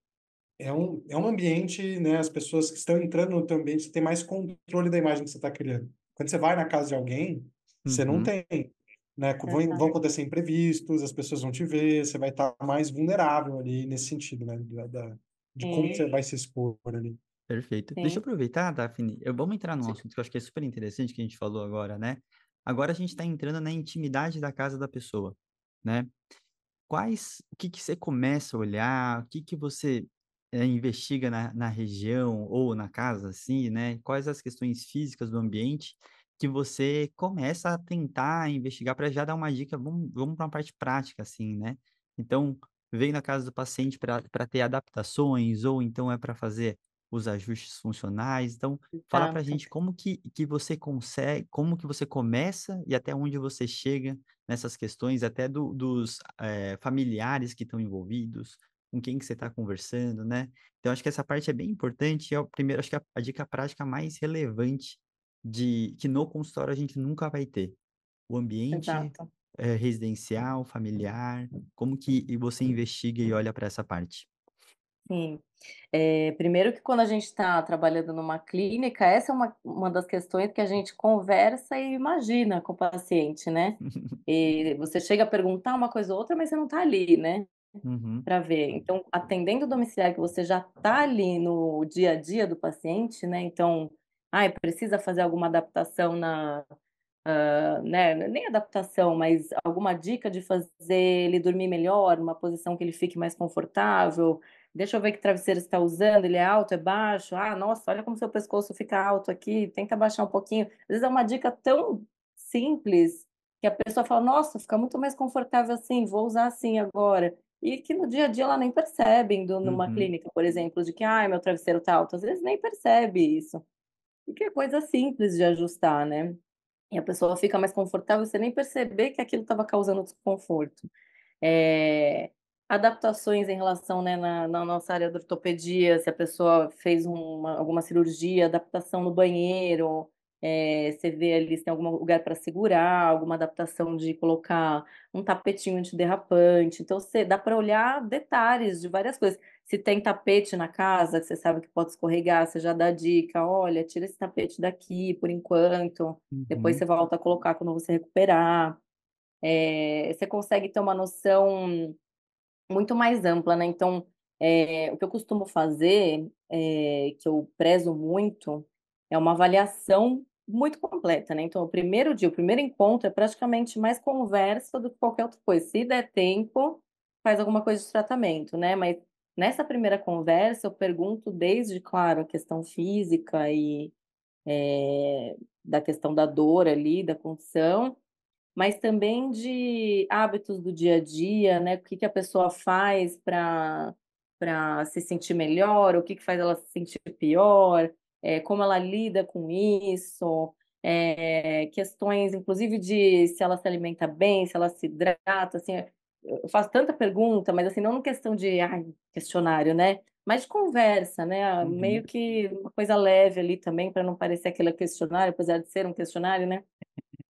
Speaker 3: é um, é um ambiente, né? As pessoas que estão entrando no teu ambiente, você tem mais controle da imagem que você está criando. Quando você vai na casa de alguém, você não
Speaker 1: Uhum.
Speaker 3: tem, né? Vão, vão acontecer imprevistos, as pessoas vão te ver, você vai estar mais vulnerável ali nesse sentido, né? Da, da- de como
Speaker 2: Sim,
Speaker 3: você vai se expor ali.
Speaker 1: Perfeito. Deixa eu
Speaker 2: sim,
Speaker 1: aproveitar, Daphne, eu vamos entrar num
Speaker 3: Sim.
Speaker 1: assunto que eu acho que é super interessante que a gente falou agora, né. Agora a gente está entrando na intimidade da casa da pessoa, né. Quais o que que você começa a olhar, o que que você, eh, investiga na na região ou na casa, assim, né, quais as questões físicas do ambiente que você começa a tentar investigar para já dar uma dica, vamos vamos pra uma parte prática, assim, né. Então, veio na casa do paciente para ter adaptações ou então é para fazer os ajustes funcionais, então fala pra
Speaker 2: exato.
Speaker 1: gente como que que você consegue como que você começa e até onde você chega nessas questões até do dos, eh, familiares que estão envolvidos, com quem que você está conversando, né. Então acho que essa parte é bem importante e é o primeiro acho que a a dica prática mais relevante de que no consultório a gente nunca vai ter. O ambiente, eh, residencial, familiar, como que e você investiga e olha para essa parte?
Speaker 2: Sim. Eh, primeiro que quando a gente está trabalhando numa clínica, essa é uma uma das questões que a gente conversa e imagina com o paciente, né. E você chega a perguntar uma coisa ou outra, mas você não está ali, né,
Speaker 1: Uhum,
Speaker 2: para ver. Então, atendendo o domiciliar que você já está ali no dia a dia do paciente, né, então, ai, precisa fazer alguma adaptação na Hã, né, nem adaptação, mas alguma dica de fazer ele dormir melhor, uma posição que ele fique mais confortável. Deixa eu ver que travesseiro está usando, ele é alto, é baixo? Ah, nossa, olha como seu pescoço fica alto aqui, tenta baixar um pouquinho. Às vezes é uma dica tão simples, que a pessoa fala: "Nossa, fica muito mais confortável assim, vou usar assim agora". E que no dia a dia ela nem percebe indo numa
Speaker 1: uhum,
Speaker 2: clínica, por exemplo, de que: "Ai, meu travesseiro tá alto", às vezes nem percebe isso, porque é coisa simples de ajustar, né. E a pessoa fica mais confortável, você nem perceber que aquilo estava causando desconforto. Eh, adaptações em relação, né, na na nossa área da ortopedia, se a pessoa fez uma alguma cirurgia, adaptação no banheiro, eh, você vê ali se tem algum lugar para segurar, alguma adaptação de colocar um tapetinho antiderrapante, então você dá para olhar detalhes de várias coisas. Se tem tapete na casa, que você sabe que pode escorregar, você já dá dica: "Olha, tira esse tapete daqui por enquanto, depois
Speaker 1: uhum,
Speaker 2: você volta a colocar quando você recuperar". Eh, você consegue ter uma noção muito mais ampla, né, então, eh, o que eu costumo fazer, que eu prezo muito, é uma avaliação muito completa, né, então o primeiro dia, o primeiro encontro é praticamente mais conversa do que qualquer outra coisa, se der tempo, faz alguma coisa de tratamento, né, mas nessa primeira conversa eu pergunto desde, claro, a questão física e é, da questão da dor ali, da condição, mas também de hábitos do dia a dia, né? O que, que a pessoa faz para para se sentir melhor, o que, que faz ela se sentir pior, é, como ela lida com isso, é, questões, inclusive, de se ela se alimenta bem, se ela se hidrata, assim, eu faço tanta pergunta, mas assim, não questão de ai, questionário, né? Mas de conversa, né?
Speaker 1: Uhum.
Speaker 2: Meio que uma coisa leve ali também, para não parecer aquele questionário, apesar de ser um questionário, né?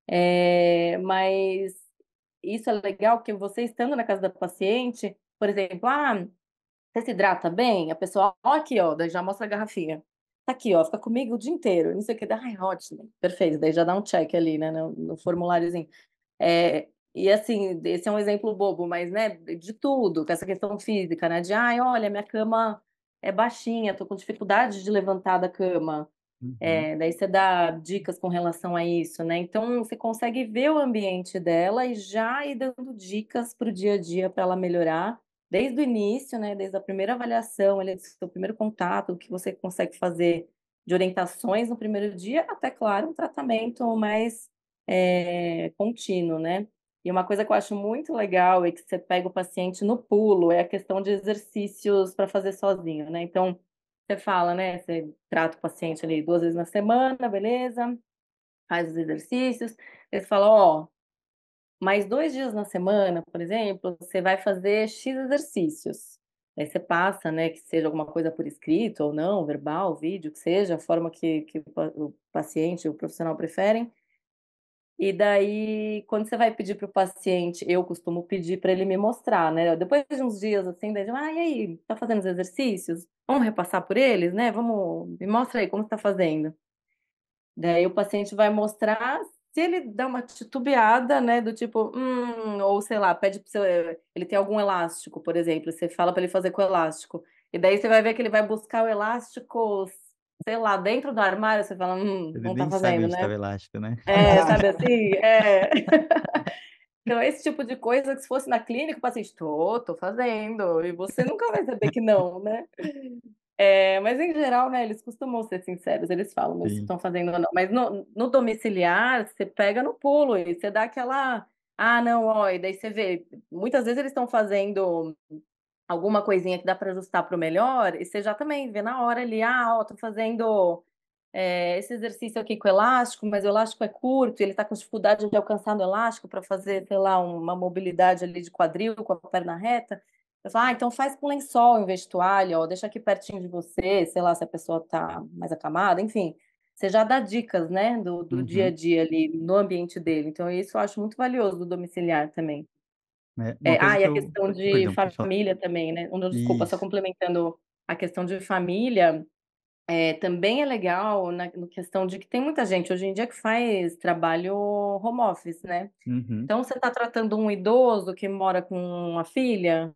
Speaker 2: É, mas isso é legal, porque você estando na casa da paciente, por exemplo, ah, você se hidrata bem? A pessoa, ó, aqui, ó, já mostra a garrafinha. Tá aqui, ó, fica comigo o dia inteiro, não sei o que, ai, ótimo, perfeito, daí já dá um check ali, né, no, no formuláriozinho. É, e assim, esse é um exemplo bobo, mas, né, de tudo, com essa questão física, né, de, ai, olha, minha cama é baixinha, tô com dificuldade de levantar da cama.
Speaker 1: Uhum.
Speaker 2: É, daí você dá dicas com relação a isso, né? Então você consegue ver o ambiente dela e já ir dando dicas para o dia a dia para ela melhorar, desde o início, né? Desde a primeira avaliação, ali, o primeiro contato, o que você consegue fazer de orientações no primeiro dia, até, claro, um tratamento mais é, contínuo, né? E uma coisa que eu acho muito legal é que você pega o paciente no pulo, é a questão de exercícios para fazer sozinho, né? Então, você fala, né? Você trata o paciente ali duas vezes na semana, beleza? Faz os exercícios. Você fala, ó, mais dois dias na semana, por exemplo, você vai fazer X exercícios. Aí você passa, né, que seja alguma coisa por escrito ou não, verbal, vídeo, que seja, a forma que, que o paciente, o profissional preferem. E daí, quando você vai pedir para o paciente, eu costumo pedir para ele me mostrar, né? Depois de uns dias assim, daí, ah, e aí, tá fazendo os exercícios? Vamos repassar por eles, né? Vamos, me mostra aí como está fazendo. Daí o paciente vai mostrar se ele dá uma titubeada, né, do tipo, hum, ou sei lá, pede para você, ele tem algum elástico, por exemplo, você fala para ele fazer com elástico, e daí você vai ver que ele vai buscar o elástico sei lá, dentro do armário, você fala, hum,
Speaker 1: Ele
Speaker 2: não tá fazendo,
Speaker 1: tá
Speaker 2: né?
Speaker 1: elástico, né?
Speaker 2: É, sabe assim? É. Então, esse tipo de coisa que se fosse na clínica, o paciente, tô, tô fazendo, e você nunca vai saber que não, né? É, mas em geral, né, eles costumam ser sinceros, eles falam se estão fazendo ou não. Mas no, no domiciliar, você pega no pulo e você dá aquela, ah, não, ó, e daí você vê, muitas vezes eles estão fazendo alguma coisinha que dá para ajustar para o melhor, e você já também vê na hora ali, ah, ó, tô fazendo é, esse exercício aqui com elástico, mas o elástico é curto, ele está com dificuldade de alcançar no elástico para fazer, sei lá, uma mobilidade ali de quadril com a perna reta. Eu falo, ah, então faz com lençol em vez de toalha, ó, deixa aqui pertinho de você, sei lá, se a pessoa está mais acamada, enfim. Você já dá dicas, né, do, do dia a
Speaker 1: Uhum.
Speaker 2: dia ali, no ambiente dele. Então, isso eu acho muito valioso do domiciliar também.
Speaker 1: É,
Speaker 2: É,
Speaker 1: uma
Speaker 2: ah, e a
Speaker 1: eu
Speaker 2: questão de
Speaker 1: perdão,
Speaker 2: família também, né? Não, desculpa, só
Speaker 1: Isso.
Speaker 2: complementando a questão de família, é, também é legal na no questão de que tem muita gente hoje em dia que faz trabalho home office, né?
Speaker 1: Uhum.
Speaker 2: Então você está tratando um idoso que mora com a filha,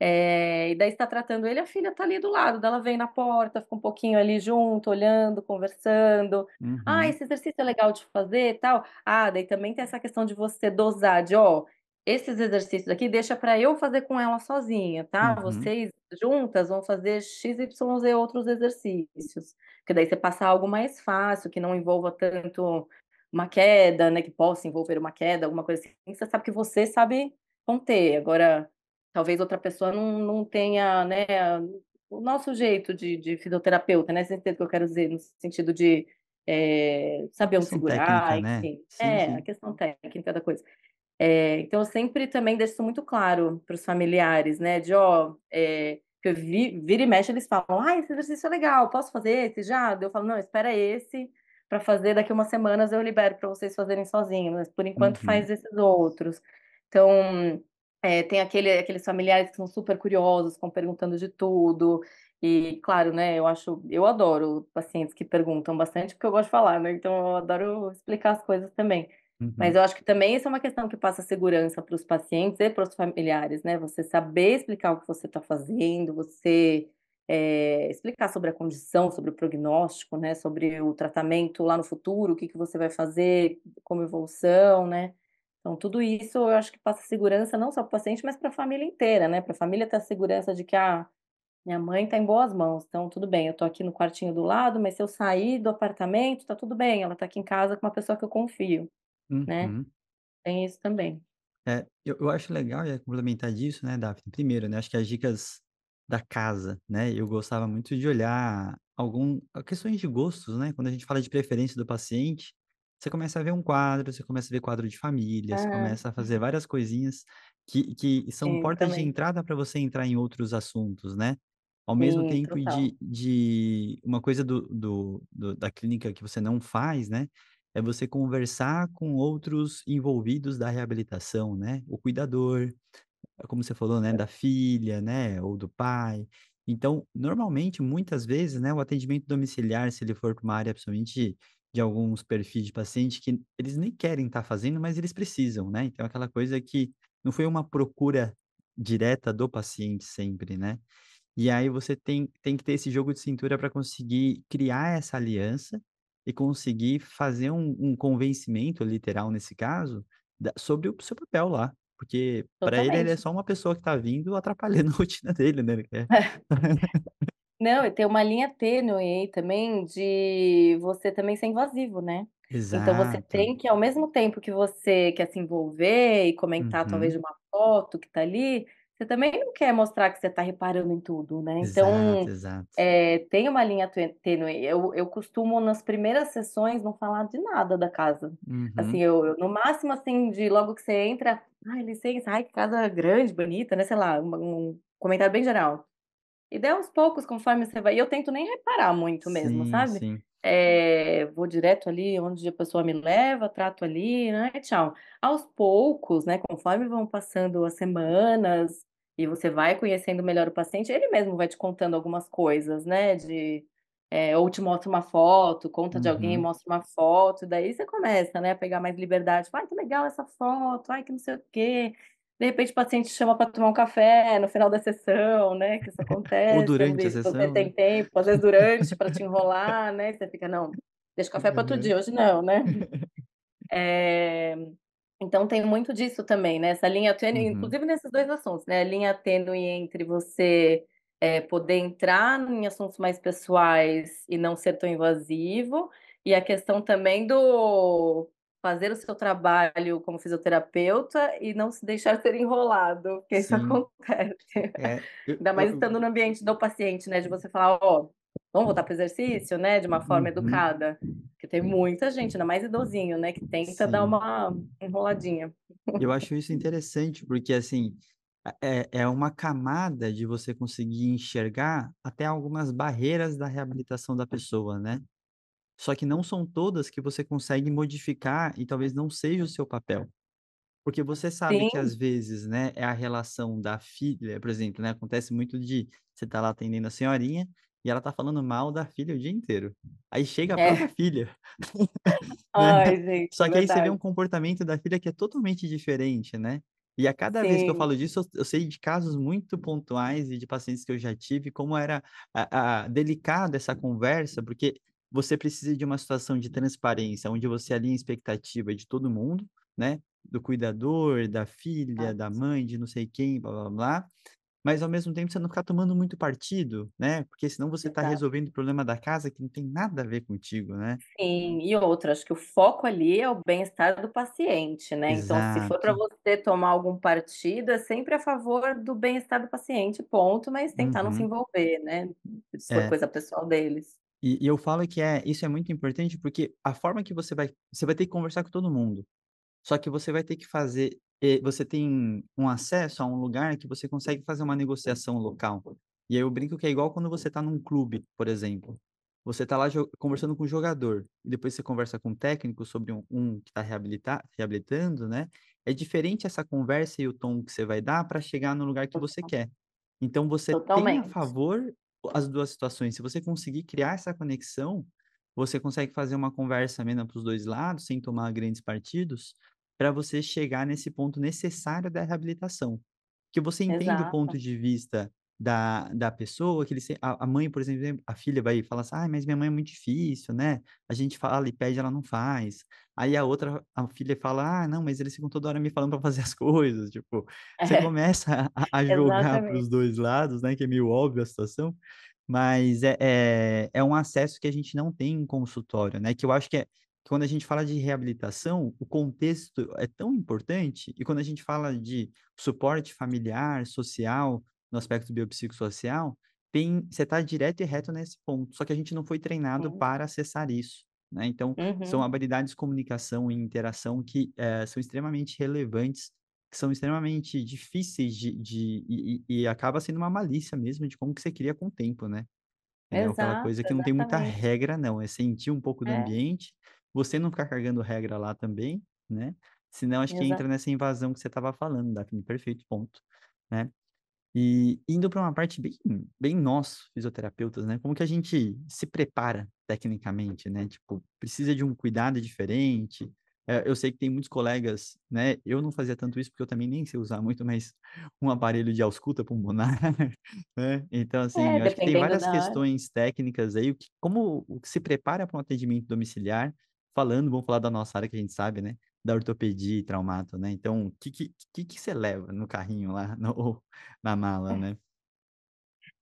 Speaker 2: é, e daí está tratando ele, a filha está ali do lado, dela vem na porta, fica um pouquinho ali junto, olhando, conversando. Ah,
Speaker 1: Uhum.
Speaker 2: esse exercício é legal de fazer e tal. Ah, daí também tem essa questão de você dosar, de ó, esses exercícios aqui deixa para eu fazer com ela sozinha, tá?
Speaker 1: Uhum.
Speaker 2: Vocês juntas vão fazer X, Y, Z outros exercícios. Porque daí você passa algo mais fácil, que não envolva tanto uma queda, né? Que possa envolver uma queda, alguma coisa assim. Você sabe que você sabe conter. Agora, talvez outra pessoa não, não tenha, né? O nosso jeito de, de fisioterapeuta, né? Você entende o que eu quero dizer? No sentido de é, saber onde segurar,
Speaker 1: técnica, né?
Speaker 2: enfim.
Speaker 1: Sim,
Speaker 2: É, a
Speaker 1: sim.
Speaker 2: questão técnica da coisa. É, então, eu sempre também deixo isso muito claro para os familiares, né? De, ó, é, que eu vi, vira e mexe, eles falam, ah, esse exercício é legal, posso fazer esse já? Eu falo, não, espera esse para fazer, daqui umas semanas eu libero para vocês fazerem sozinhos, mas por enquanto
Speaker 1: Uhum.
Speaker 2: faz esses outros. Então, é, tem aquele, aqueles familiares que são super curiosos, ficam perguntando de tudo, e claro, né, eu acho, eu adoro pacientes que perguntam bastante, porque eu gosto de falar, né? Então eu adoro explicar as coisas também. Mas
Speaker 1: Uhum.
Speaker 2: eu acho que também isso é uma questão que passa segurança para os pacientes e para os familiares, né? Você saber explicar o que você está fazendo, você eh, explicar sobre a condição, sobre o prognóstico, né? Sobre o tratamento lá no futuro, o que que você vai fazer como evolução, né? Então, tudo isso eu acho que passa segurança não só para o paciente, mas para a família inteira, né? Para a família ter a segurança de que, ah, Minha mãe tá em boas mãos, então tudo bem, eu tô aqui no quartinho do lado, mas se eu sair do apartamento, tá tudo bem, ela tá aqui em casa com uma pessoa que eu confio, né.
Speaker 1: Uhum.
Speaker 2: Tem isso também.
Speaker 1: É, eu eu acho legal, e complementar disso, né, Daphne, primeiro, né, acho que as dicas da casa, né, eu gostava muito de olhar algum questões de gostos, né, quando a gente fala de preferência do paciente, você começa a ver um quadro, você começa a ver quadro de família, você
Speaker 2: Ah,
Speaker 1: começa a fazer várias coisinhas que que são
Speaker 2: sim,
Speaker 1: portas de
Speaker 2: também.
Speaker 1: entrada para você entrar em outros assuntos, né. Ao mesmo
Speaker 2: Sim,
Speaker 1: tempo
Speaker 2: total.
Speaker 1: de de uma coisa do do do da clínica que você não faz, né, é você conversar com outros envolvidos da reabilitação, né, o cuidador, como você falou, né, da filha, né, ou do pai. Então, normalmente, muitas vezes, né, o atendimento domiciliar, se ele for para uma área principalmente de alguns perfis de paciente que eles nem querem estar fazendo, mas eles precisam, né. Então aquela coisa que não foi uma procura direta do paciente sempre, né. E aí você tem tem que ter esse jogo de cintura para conseguir criar essa aliança e conseguir fazer um um convencimento literal, nesse caso, da sobre o seu papel lá, porque para ele, ele é só uma pessoa que está vindo atrapalhando a rotina dele, né, quer
Speaker 2: Não, e tem uma linha tênue aí também de você também ser invasivo, né. Então você
Speaker 1: Exato.
Speaker 2: tem que, ao mesmo tempo que você quer se envolver e comentar talvez
Speaker 1: Uhum.
Speaker 2: de uma foto que tá ali, você também não quer mostrar que você tá reparando em tudo, né.
Speaker 1: Exato,
Speaker 2: Então,
Speaker 1: exato.
Speaker 2: eh, tem uma linha tênue. Eu eu costumo nas primeiras sessões não falar de nada da casa. Assim,
Speaker 1: Uhum.
Speaker 2: eu eu no máximo, assim, de logo que você entra: "Ai, licença, ai que casa grande, bonita", né, sei lá, uma um comentário bem geral. E daí aos poucos, conforme você vai e eu tento nem reparar muito mesmo,
Speaker 1: Sim,
Speaker 2: sabe.
Speaker 1: sim.
Speaker 2: Eh, vou direto ali onde a pessoa me leva, trato ali, né, tchau. Aos poucos, né, conforme vão passando as semanas e você vai conhecendo melhor o paciente, ele mesmo vai te contando algumas coisas, né, de eh, ou te mostra uma foto, conta de alguém
Speaker 1: Uhum.
Speaker 2: mostra uma foto, daí você começa, né, a pegar mais liberdade, "Ai, que legal essa foto, ai que não sei o quê". De repente o paciente te chama pra tomar um café no final da sessão, né, que isso
Speaker 1: Ou
Speaker 2: acontece,
Speaker 1: durante a
Speaker 2: se você
Speaker 1: sessão, né.
Speaker 2: tem tempo, às vezes durante pra te enrolar, né, você fica: "Não, deixa o café pra outro
Speaker 1: Aham.
Speaker 2: dia, hoje não", né. Eh, então tem muito disso também, né, essa linha tênue,
Speaker 1: Uhum.
Speaker 2: inclusive nesses 2 assuntos, né, a linha tênue entre você, eh, poder entrar em assuntos mais pessoais e não ser tão invasivo, e a questão também do fazer o seu trabalho como fisioterapeuta e não se deixar ser enrolado, porque isso
Speaker 1: Sim.
Speaker 2: acontece.
Speaker 1: É, eu
Speaker 2: Ainda mais
Speaker 1: eu
Speaker 2: estando no ambiente do paciente, né, de você falar: "Ó, vamos voltar para o exercício?", né, de uma forma
Speaker 1: Uhum.
Speaker 2: educada, porque tem muita gente, ainda mais idosinho, né, que tenta dar
Speaker 1: Sim.
Speaker 2: uma enroladinha.
Speaker 1: Eu acho isso interessante, porque assim, é é uma camada de você conseguir enxergar até algumas barreiras da reabilitação da pessoa, né. Só que não são todas que você consegue modificar e talvez não seja o seu papel. Porque você sabe que às
Speaker 2: Sim.
Speaker 1: vezes, né, é a relação da filha, por exemplo, né, acontece muito de você tá lá atendendo a senhorinha e ela tá falando mal da filha o dia inteiro. Aí chega a própria
Speaker 2: É.
Speaker 1: filha, né.
Speaker 2: Ai, gente,
Speaker 1: Só que aí você vê um
Speaker 2: verdade.
Speaker 1: comportamento da filha que é totalmente diferente, né. E a cada vez que eu
Speaker 2: Sim.
Speaker 1: falo disso, eu eu sei de casos muito pontuais e de pacientes que eu já tive, como era a a delicado essa conversa, porque você precisa de uma situação de transparência, onde você alinha a expectativa de todo mundo, né, do cuidador, da filha, da
Speaker 2: Exato.
Speaker 1: mãe, de não sei quem, blá-blá-blá, mas ao mesmo tempo você não ficar tomando muito partido, né, porque senão você tá
Speaker 2: Exato.
Speaker 1: resolvendo o problema da casa que não tem nada a ver contigo, né.
Speaker 2: Sim, e outra, acho que o foco ali é o bem-estar do paciente, né, então se for
Speaker 1: Exato.
Speaker 2: você tomar algum partido, é sempre a favor do bem-estar do paciente, ponto, mas tentar não se
Speaker 1: Uhum.
Speaker 2: envolver, né, se for
Speaker 1: É.
Speaker 2: coisa pessoal deles.
Speaker 1: E e eu falo que é isso é muito importante, porque a forma que você vai você vai ter que conversar com todo mundo, só que você vai ter que fazer, eh, você tem um acesso a um lugar que você consegue fazer uma negociação local. E aí eu brinco que é igual quando você tá num clube, por exemplo, você tá lá conversando com o jogador, e depois você conversa com o técnico sobre um um que tá reabilita reabilitando, né, é diferente essa conversa e o tom que você vai dar pra chegar no lugar que você quer. Então você tem a
Speaker 2: Totalmente.
Speaker 1: favor as 2 situações, se você conseguir criar essa conexão, você consegue fazer uma conversa amena para os 2 lados, sem tomar grandes partidos, pra você chegar nesse ponto necessário da reabilitação. Que você entende o ponto
Speaker 2: Exato.
Speaker 1: de vista da, da pessoa, que ele, a, a mãe, por exemplo, a filha vai falar assim, ah, mas minha mãe é muito difícil, né? A gente fala e pede, ela não faz. Aí a outra, a filha fala, ah, não, mas eles ficam toda hora me falando para fazer as coisas, tipo, você
Speaker 2: É,
Speaker 1: começa a, a jogar para os dois lados, né, que é meio óbvio a situação, mas é, é, é um acesso que a gente não tem em consultório, né, que eu acho que é, quando a gente fala de reabilitação, o contexto é tão importante, e quando a gente fala de suporte familiar, social, no aspecto biopsicossocial, tem, você está direto e reto nesse ponto, só que a gente não foi treinado
Speaker 2: Sim.
Speaker 1: para acessar isso, né? Então, são
Speaker 2: Uhum.
Speaker 1: habilidades de comunicação e interação que eh, são extremamente relevantes, que são extremamente difíceis de, de e, e acaba sendo uma malícia mesmo de como que você cria com o tempo, né? Aquela
Speaker 2: Exato,
Speaker 1: coisa que não tem muita
Speaker 2: exatamente.
Speaker 1: regra, não. É sentir um pouco do
Speaker 2: É,
Speaker 1: ambiente, você não ficar carregando regra lá também, né? Senão acho que entra
Speaker 2: exato.
Speaker 1: nessa invasão que você estava falando, Daphne. Perfeito, ponto. Né? E indo para uma parte bem, bem nós, fisioterapeutas, né? Como que a gente se prepara tecnicamente, né? Tipo, precisa de um cuidado diferente. É, eu sei que tem muitos colegas, né? Eu não fazia tanto isso porque eu também nem sei usar muito, mas um aparelho de ausculta pulmonar, né? Então, assim,
Speaker 2: É,
Speaker 1: eu acho que tem várias questões técnicas aí, como o que se prepara para um atendimento domiciliar, falando, vamos falar da nossa área que a gente sabe, né? Da ortopedia e traumato, né? Então, o que, que, que, você leva no carrinho lá, no, na mala, né?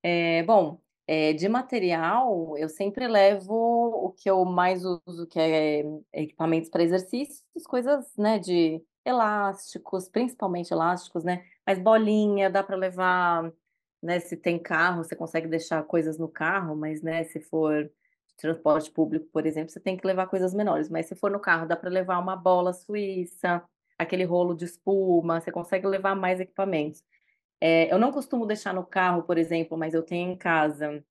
Speaker 2: É, bom, é, de material, eu sempre levo o que eu mais uso, que é equipamentos para exercícios, coisas, né, de elásticos, principalmente elásticos, né? Mas bolinha, dá para levar, né? Se tem carro, você consegue deixar coisas no carro, mas, né, se for transporte público, por exemplo, você tem que levar coisas menores. Mas se for no carro, dá para levar uma bola suíça, aquele rolo de espuma, você consegue levar mais equipamentos. É, eu não costumo deixar no carro, por exemplo, mas eu tenho em casa,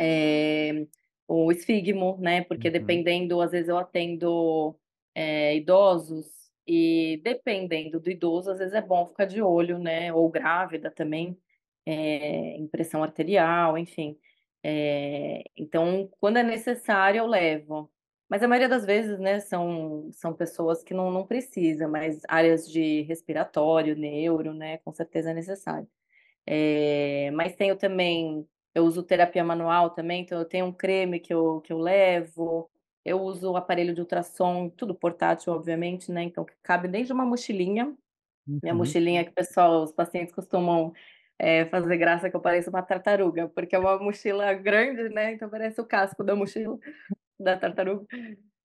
Speaker 2: eh, o esfigmo, né, porque
Speaker 1: Uhum.
Speaker 2: dependendo às vezes eu atendo, eh, idosos, e dependendo do idoso, às vezes é bom ficar de olho, né, ou grávida também, eh, impressão arterial, enfim. Eh, então, quando é necessário, eu levo. Mas a maioria das vezes, né, são são pessoas que não não precisa, mas áreas de respiratório, neuro, né, com certeza é necessário. Eh, mas tenho também eu uso terapia manual também, então eu tenho um creme que eu que eu levo, eu uso o aparelho de ultrassom, tudo portátil, obviamente, né, então que cabe desde uma mochilinha, minha
Speaker 1: Uhum.
Speaker 2: mochilinha que o pessoal os pacientes costumam, eh, fazer graça que eu pareço uma tartaruga, porque é uma mochila grande, né, então parece o casco da mochila da tartaruga.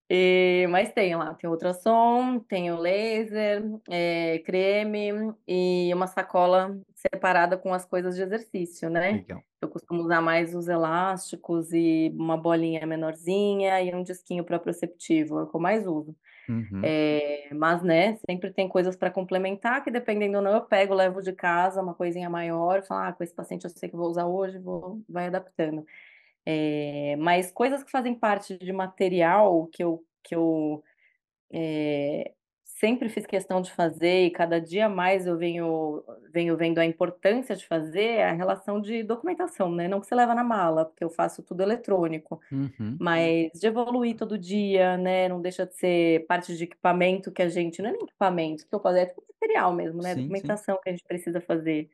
Speaker 2: E mas tem lá, tem ultrassom, tem o laser, eh, creme e uma sacola separada com as coisas de exercício, né.
Speaker 1: Legal.
Speaker 2: Eu costumo usar mais os elásticos e uma bolinha menorzinha e um disquinho proprioceptivo, é o que eu mais uso.
Speaker 1: Uhum.
Speaker 2: Eh, mas, né, sempre tem coisas para complementar que dependendo ou não eu pego, levo de casa uma coisinha maior falo: "Ah, com esse paciente eu sei que vou usar hoje, vou" vai adaptando. Eh, mas coisas que fazem parte de material que eu que eu, eh, sempre fiz questão de fazer e cada dia mais eu venho venho vendo a importância de fazer, é a relação de documentação, né, não que você leva na mala, porque eu faço tudo eletrônico,
Speaker 1: Uhum.
Speaker 2: mas de evoluir todo dia, né, não deixa de ser parte de equipamento que a gente não é nem equipamento, que eu faço é tipo material mesmo, né,
Speaker 1: Sim, sim.
Speaker 2: documentação que a gente precisa fazer.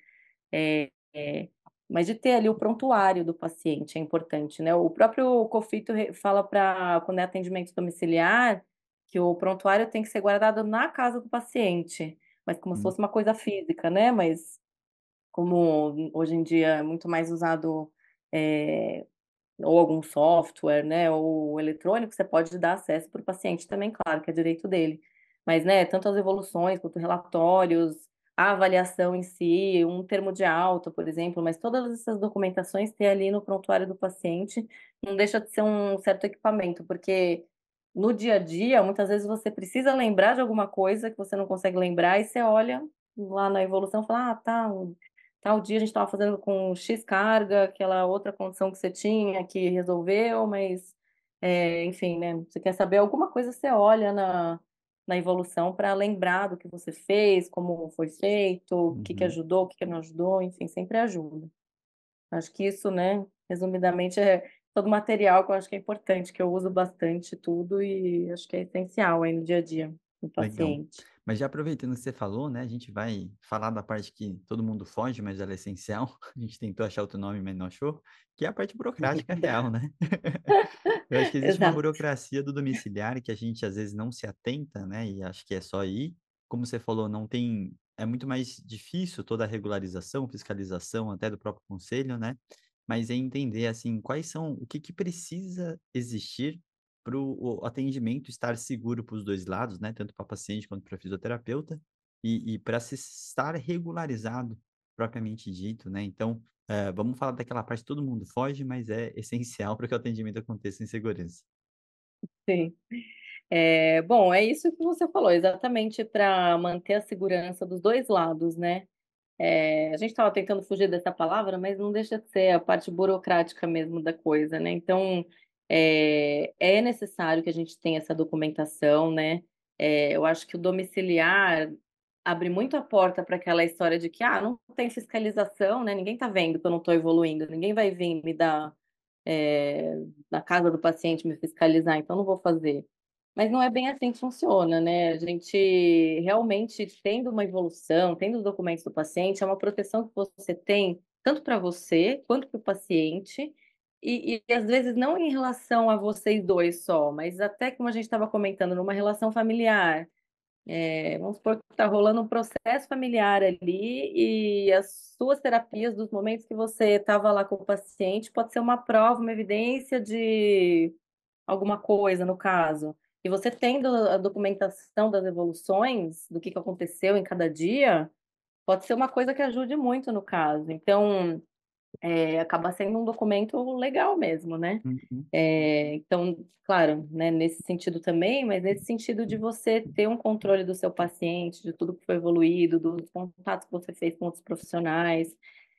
Speaker 2: Eh eh, mas de ter ali o prontuário do paciente é importante, né. O próprio COFITO fala pra quando é atendimento domiciliar, que o prontuário tem que ser guardado na casa do paciente, mas como se
Speaker 1: Hum.
Speaker 2: fosse uma coisa física, né, mas como hoje em dia é muito mais usado, eh, ou algum software, né, ou eletrônico, você pode dar acesso para o paciente também, claro que é direito dele. Mas, né, tanto as evoluções quanto relatórios, a avaliação em si, um termo de alta, por exemplo, mas todas essas documentações ter ali no prontuário do paciente, não deixa de ser um certo equipamento, porque no dia a dia, muitas vezes você precisa lembrar de alguma coisa que você não consegue lembrar e você olha lá na evolução e fala: "Ah, tá, tal dia a gente estava fazendo com X carga, aquela outra condição que você tinha que resolveu, mas, eh, enfim, né, você quer saber alguma coisa, você olha na na evolução para lembrar do que você fez, como foi feito, o que que
Speaker 1: Uhum.
Speaker 2: ajudou, o que que não ajudou, enfim, sempre ajuda. Acho que isso, né, resumidamente, é todo material que eu acho que é importante, que eu uso bastante tudo e acho que é essencial aí no dia a dia do
Speaker 1: Legal.
Speaker 2: paciente.
Speaker 1: Mas já aproveitando que você falou, né, a gente vai falar da parte que todo mundo foge, mas ela é essencial. A gente tentou achar outro nome, mas não achou, que é a parte burocrática real, né? Eu acho que existe uma
Speaker 2: Exato.
Speaker 1: burocracia do domiciliar que a gente às vezes não se atenta, né? E acho que é só ir. Como você falou, não tem. É muito mais difícil toda a regularização, fiscalização até do próprio conselho, né? Mas é entender assim quais são, o que que precisa existir para o atendimento estar seguro para os dois lados, né? Tanto para paciente quanto para fisioterapeuta, e, e para se estar regularizado, propriamente dito, né? Então, eh, vamos falar daquela parte todo mundo foge, mas é essencial para que o atendimento aconteça em segurança.
Speaker 2: Sim. É, bom, é isso que você falou, exatamente para manter a segurança dos dois lados, né? É, a gente estava tentando fugir dessa palavra, mas não deixa de ser a parte burocrática mesmo da coisa, né? Então, é, é necessário que a gente tenha essa documentação, né? É, eu acho que o domiciliar abre muito a porta para aquela história de que, ah, não tem fiscalização, né? Ninguém está vendo que eu não estou evoluindo, ninguém vai vir me dar é, na casa do paciente me fiscalizar, então não vou fazer. Mas não é bem assim que funciona, né? A gente realmente tendo uma evolução, tendo os documentos do paciente, é uma proteção que você tem tanto para você quanto para o paciente, e, e às vezes não em relação a vocês dois só, mas até como a gente estava comentando, numa relação familiar. É, vamos supor que está rolando um processo familiar ali e as suas terapias dos momentos que você estava lá com o paciente pode ser uma prova, uma evidência de alguma coisa, no caso. E você tendo a documentação das evoluções, do que, que aconteceu em cada dia, pode ser uma coisa que ajude muito no caso. Então, é, acaba sendo um documento legal mesmo, né?
Speaker 1: Uhum.
Speaker 2: É, então, claro, né, nesse sentido também, mas nesse sentido de você ter um controle do seu paciente, de tudo que foi evoluído, dos contatos que você fez com outros profissionais.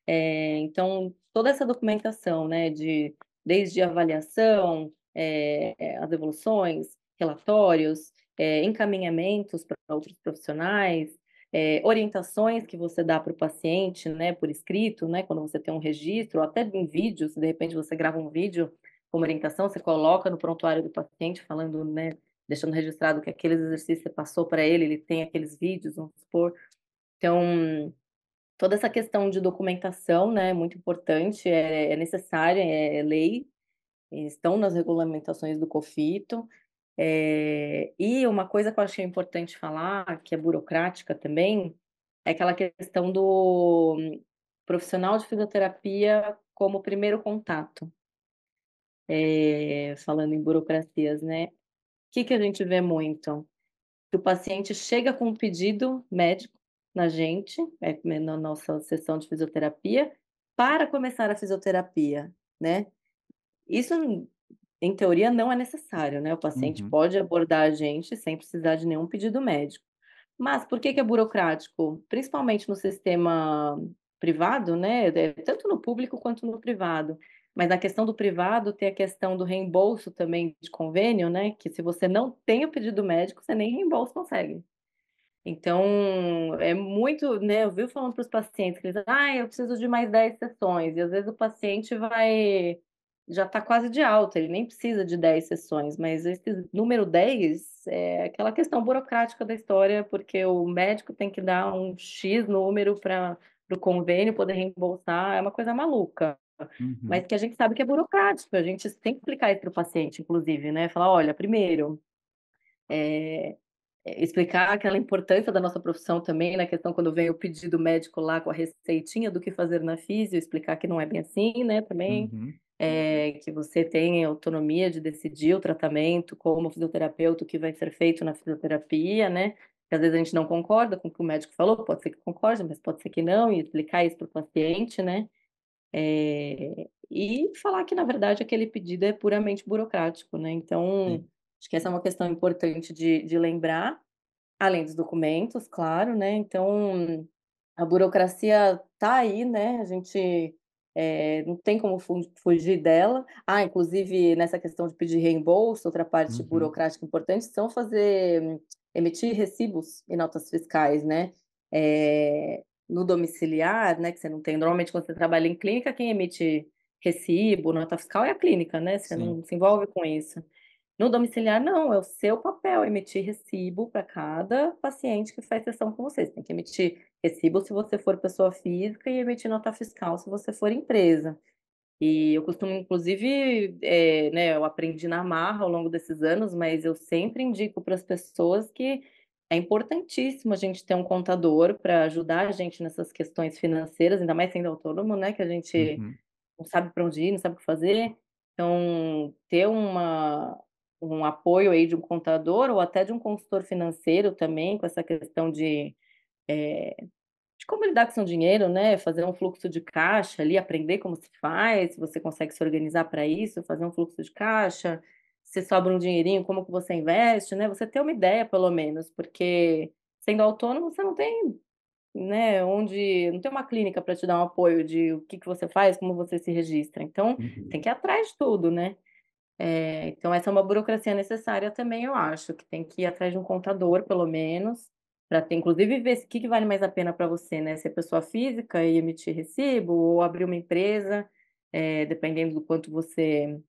Speaker 2: É, então, toda essa documentação, né, de desde avaliação, é, as evoluções, relatórios, é, encaminhamentos para outros profissionais, é, orientações que você dá para o paciente, né, por escrito, né, quando você tem um registro, ou até em vídeo, se de repente você grava um vídeo como orientação, você coloca no prontuário do paciente falando, né, deixando registrado que aqueles exercícios você passou para ele, ele tem aqueles vídeos, vamos supor. Então, toda essa questão de documentação, né, é muito importante, é, é necessária, é lei, estão nas regulamentações do COFITO, é, e uma coisa que eu achei importante falar, que é burocrática também, é aquela questão do profissional de fisioterapia como primeiro contato. É, falando em burocracias, né? O que, que a gente vê muito? Que o paciente chega com um pedido médico na gente, é, na nossa sessão de fisioterapia, para começar a fisioterapia, né? Isso em teoria, não é necessário, né? O paciente
Speaker 1: Uhum.
Speaker 2: pode abordar a gente sem precisar de nenhum pedido médico. Mas por que que é burocrático? Principalmente no sistema privado, né? É, tanto no público quanto no privado. Mas na questão do privado, tem a questão do reembolso também de convênio, né? Que se você não tem o pedido médico, você nem reembolso consegue. Então, é muito, né? Eu vivo falando para os pacientes que eles, ah, eu preciso de mais 10 sessões. E às vezes o paciente vai já está quase de alta, ele nem precisa de 10 sessões, mas esse número 10 é aquela questão burocrática da história, porque o médico tem que dar um X número para o convênio poder reembolsar, é uma coisa maluca.
Speaker 1: Uhum.
Speaker 2: Mas que a gente sabe que é burocrático, a gente tem que explicar isso para o paciente, inclusive, né? Falar, olha, primeiro, é, é, explicar aquela importância da nossa profissão também, na questão quando vem o pedido médico lá com a receitinha do que fazer na físio, explicar que não é bem assim, né, também,
Speaker 1: Uhum.
Speaker 2: É, que você tem autonomia de decidir o tratamento como fisioterapeuta, o que vai ser feito na fisioterapia, né, que às vezes a gente não concorda com o que o médico falou, pode ser que concorde, mas pode ser que não, e explicar isso para o paciente, né, é, e falar que, na verdade, aquele pedido é puramente burocrático, né, então,
Speaker 1: Sim.
Speaker 2: acho que essa é uma questão importante de, de lembrar, Além dos documentos, claro, né, então a burocracia tá aí, né, a gente, eh, não tem como fu fugir dela. Ah, inclusive nessa questão de pedir reembolso, outra parte
Speaker 1: Uhum.
Speaker 2: burocrática importante são fazer emitir recibos e notas fiscais, né, eh, no domiciliar, né, que você não tem normalmente quando você trabalha em clínica, quem emite recibo, nota fiscal é a clínica, né, você
Speaker 1: Sim.
Speaker 2: não se envolve com isso. No domiciliar, não, é o seu papel emitir recibo para cada paciente que faz sessão com você. Você tem que emitir recibo se você for pessoa física e emitir nota fiscal se você for empresa. E eu costumo, inclusive, é, né, eu aprendi na marra ao longo desses anos, mas eu sempre indico para as pessoas que é importantíssimo a gente ter um contador para ajudar a gente nessas questões financeiras, ainda mais sendo autônomo, né, que a gente
Speaker 1: Uhum.
Speaker 2: não sabe para onde ir, não sabe o que fazer. Então, ter uma, um apoio aí de um contador ou até de um consultor financeiro também, com essa questão de, eh, de como lidar com seu dinheiro, né? Fazer um fluxo de caixa ali, aprender como se faz, se você consegue se organizar para isso, fazer um fluxo de caixa, se sobra um dinheirinho, como que você investe, né? Você ter uma ideia, pelo menos, porque sendo autônomo, você não tem, né, onde não tem uma clínica para te dar um apoio de o que que você faz, como você se registra. Então,
Speaker 1: Uhum.
Speaker 2: tem que ir atrás de tudo, né? É, então, essa é uma burocracia necessária também, eu acho, que tem que ir atrás de um contador, pelo menos, para ter, inclusive, ver o que, que vale mais a pena para você, né? Ser pessoa física e emitir recibo, ou abrir uma empresa, é, dependendo do quanto você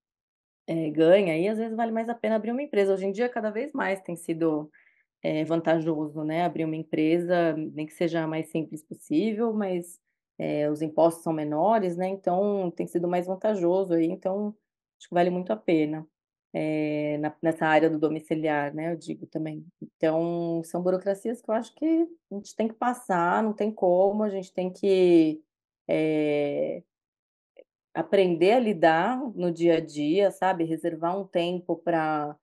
Speaker 2: é, ganha, aí às vezes vale mais a pena abrir uma empresa. Hoje em dia, cada vez mais tem sido é vantajoso, né, abrir uma empresa, nem que seja mais simples possível, mas, os impostos são menores, né, então tem sido mais vantajoso aí, então acho que vale muito a pena, eh, na nessa área do domiciliar, né, eu digo também. Então são burocracias que eu acho que a gente tem que passar, não tem como, a gente tem que, eh, aprender a lidar no dia a dia, sabe, reservar um tempo para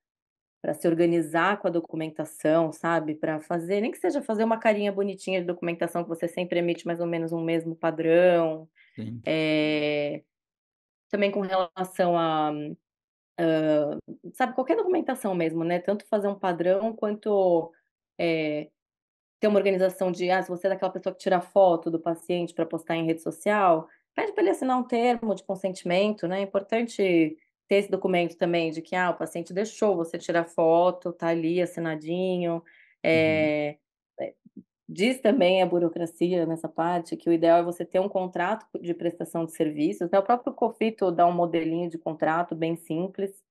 Speaker 2: para se organizar com a documentação, sabe, para fazer nem que seja fazer uma carinha bonitinha de documentação que você sempre emite mais ou menos um mesmo padrão. Eh, também com relação a, hã, sabe, qualquer documentação mesmo, né, tanto fazer um padrão quanto, eh, ter uma organização de, ah, se você é daquela pessoa que tira foto do paciente para postar em rede social, pede para ele assinar um termo de consentimento, né, é importante ter esse documento também de que, ah, o paciente deixou você tirar foto, tá ali assinadinho,
Speaker 1: Uhum.
Speaker 2: eh, diz também a burocracia nessa parte que o ideal é você ter um contrato de prestação de serviços, né, o próprio Cofito dá um modelinho de contrato bem simples,